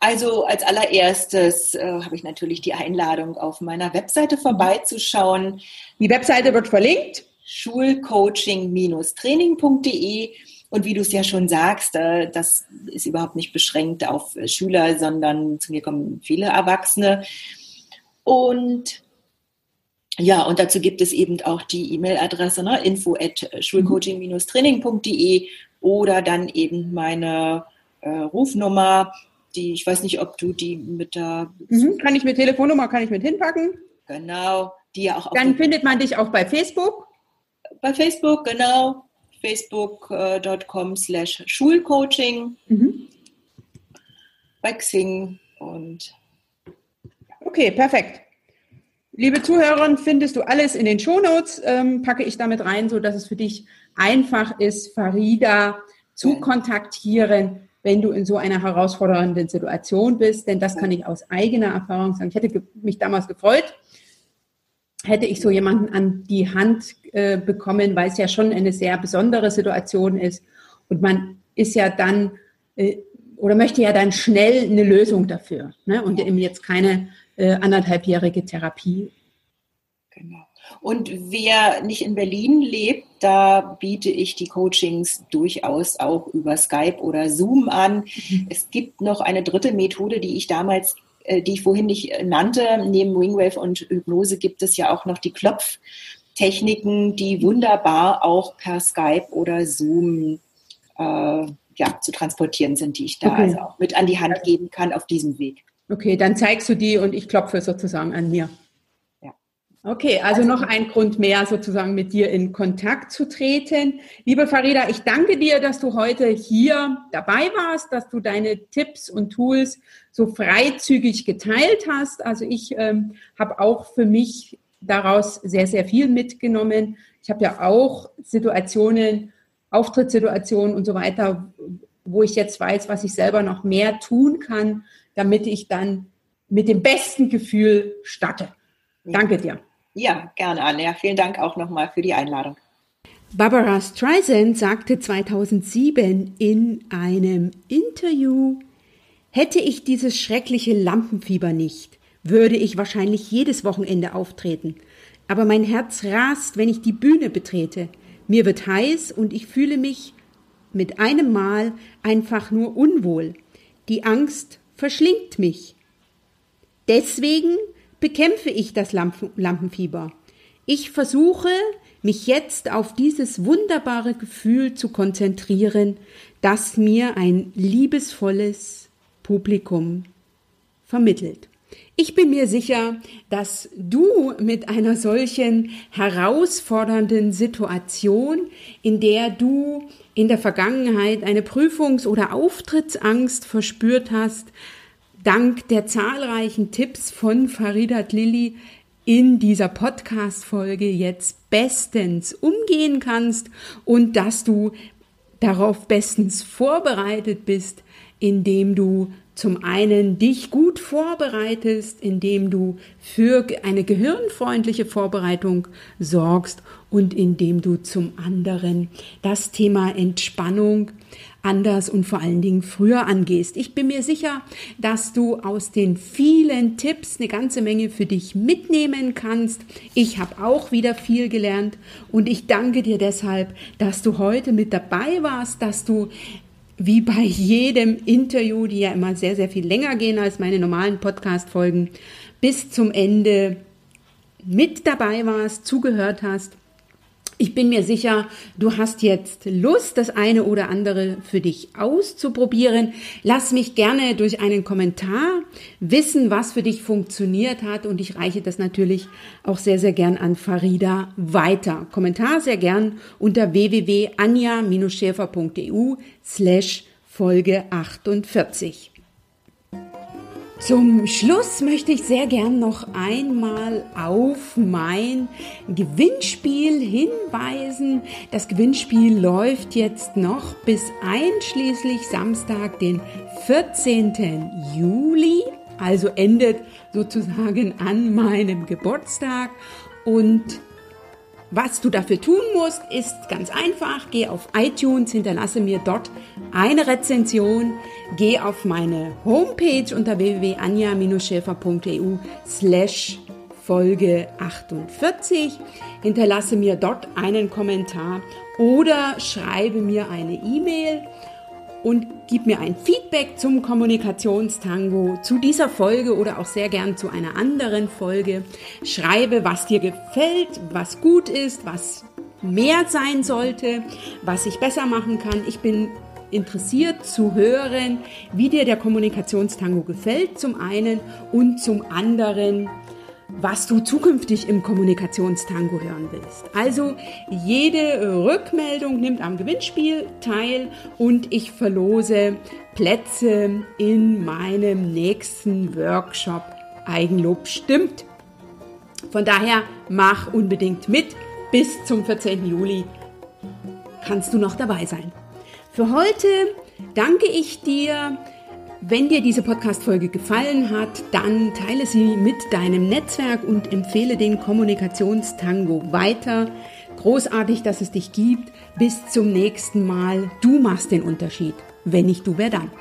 also als allererstes äh, habe ich natürlich die Einladung, auf meiner Webseite vorbeizuschauen. Die Webseite wird verlinkt. Schulcoaching-training.de und wie du es ja schon sagst, äh, das ist überhaupt nicht beschränkt auf Schüler, sondern zu mir kommen viele Erwachsene. Und ja, und dazu gibt es eben auch die E-Mail-Adresse, ne, info at schulcoaching-training.de oder dann eben meine äh, Rufnummer, die, ich weiß nicht, ob du die mit der... Mhm, kann ich mit Telefonnummer, kann ich mit hinpacken? Genau, die ja auch... Dann findet man dich auch bei Facebook? Bei Facebook, genau, facebook.com slash Schulcoaching, mhm. bei Xing und... Okay, perfekt. Liebe Zuhörerinnen, findest du alles in den Shownotes, ähm, packe ich damit rein, so dass es für dich einfach ist, Farida zu kontaktieren, wenn du in so einer herausfordernden Situation bist. Denn das kann ich aus eigener Erfahrung sagen. Ich hätte mich damals gefreut, hätte ich so jemanden an die Hand äh, bekommen, weil es ja schon eine sehr besondere Situation ist. Und man ist ja dann äh, oder möchte ja dann schnell eine Lösung dafür ne? und eben jetzt keine äh, anderthalbjährige Therapie. Genau. Und wer nicht in Berlin lebt, da biete ich die Coachings durchaus auch über Skype oder Zoom an. Mhm. Es gibt noch eine dritte Methode, die ich damals, die ich vorhin nicht nannte. Neben Wingwave und Hypnose gibt es ja auch noch die Klopftechniken, die wunderbar auch per Skype oder Zoom äh, ja, zu transportieren sind, die ich da okay. also auch mit an die Hand geben kann auf diesem Weg. Okay, dann zeigst du die und ich klopfe sozusagen an mir. Okay, also noch ein Grund mehr, sozusagen mit dir in Kontakt zu treten. Liebe Farida, ich danke dir, dass du heute hier dabei warst, dass du deine Tipps und Tools so freizügig geteilt hast. Also ich ähm, habe auch für mich daraus sehr, sehr viel mitgenommen. Ich habe ja auch Situationen, Auftrittssituationen und so weiter, wo ich jetzt weiß, was ich selber noch mehr tun kann, damit ich dann mit dem besten Gefühl starte. Danke dir. Ja, gerne, Anja. Vielen Dank auch nochmal für die Einladung. Barbara Streisand sagte 2007 in einem Interview, hätte ich dieses schreckliche Lampenfieber nicht, würde ich wahrscheinlich jedes Wochenende auftreten. Aber mein Herz rast, wenn ich die Bühne betrete. Mir wird heiß und ich fühle mich mit einem Mal einfach nur unwohl. Die Angst verschlingt mich. Deswegen bekämpfe ich das Lampenfieber. Ich versuche, mich jetzt auf dieses wunderbare Gefühl zu konzentrieren, das mir ein liebesvolles Publikum vermittelt. Ich bin mir sicher, dass du mit einer solchen herausfordernden Situation, in der du in der Vergangenheit eine Prüfungs- oder Auftrittsangst verspürt hast, dank der zahlreichen Tipps von Faridat Lilly in dieser Podcast-Folge jetzt bestens umgehen kannst und dass du darauf bestens vorbereitet bist, indem du zum einen dich gut vorbereitest, indem du für eine gehirnfreundliche Vorbereitung sorgst und indem du zum anderen das Thema Entspannung anders und vor allen Dingen früher angehst. Ich bin mir sicher, dass du aus den vielen Tipps eine ganze Menge für dich mitnehmen kannst. Ich habe auch wieder viel gelernt und ich danke dir deshalb, dass du heute mit dabei warst, dass du wie bei jedem Interview, die ja immer sehr, sehr viel länger gehen als meine normalen Podcast-Folgen, bis zum Ende mit dabei warst, zugehört hast. Ich bin mir sicher, du hast jetzt Lust, das eine oder andere für dich auszuprobieren. Lass mich gerne durch einen Kommentar wissen, was für dich funktioniert hat und ich reiche das natürlich auch sehr, sehr gern an Farida weiter. Kommentar sehr gern unter www.anja-schäfer.eu slash Folge 48. Zum Schluss möchte ich sehr gern noch einmal auf mein Gewinnspiel hinweisen. Das Gewinnspiel läuft jetzt noch bis einschließlich Samstag, den 14. Juli, also endet sozusagen an meinem Geburtstag und was du dafür tun musst, ist ganz einfach. Geh auf iTunes, hinterlasse mir dort eine Rezension. Geh auf meine Homepage unter www.anja-schäfer.eu slash Folge 48. Hinterlasse mir dort einen Kommentar oder schreibe mir eine E-Mail und gib mir ein Feedback zum Kommunikationstango, zu dieser Folge oder auch sehr gern zu einer anderen Folge. Schreibe, was dir gefällt, was gut ist, was mehr sein sollte, was ich besser machen kann. Ich bin interessiert zu hören, wie dir der Kommunikationstango gefällt, zum einen und zum anderen, was du zukünftig im Kommunikationstango hören willst. Also jede Rückmeldung nimmt am Gewinnspiel teil und ich verlose Plätze in meinem nächsten Workshop Eigenlob stimmt. Von daher mach unbedingt mit. Bis zum 14. Juli kannst du noch dabei sein. Für heute danke ich dir. Wenn dir diese Podcast-Folge gefallen hat, dann teile sie mit deinem Netzwerk und empfehle den Kommunikationstango weiter. Großartig, dass es dich gibt. Bis zum nächsten Mal. Du machst den Unterschied. Wenn nicht du, wer dann?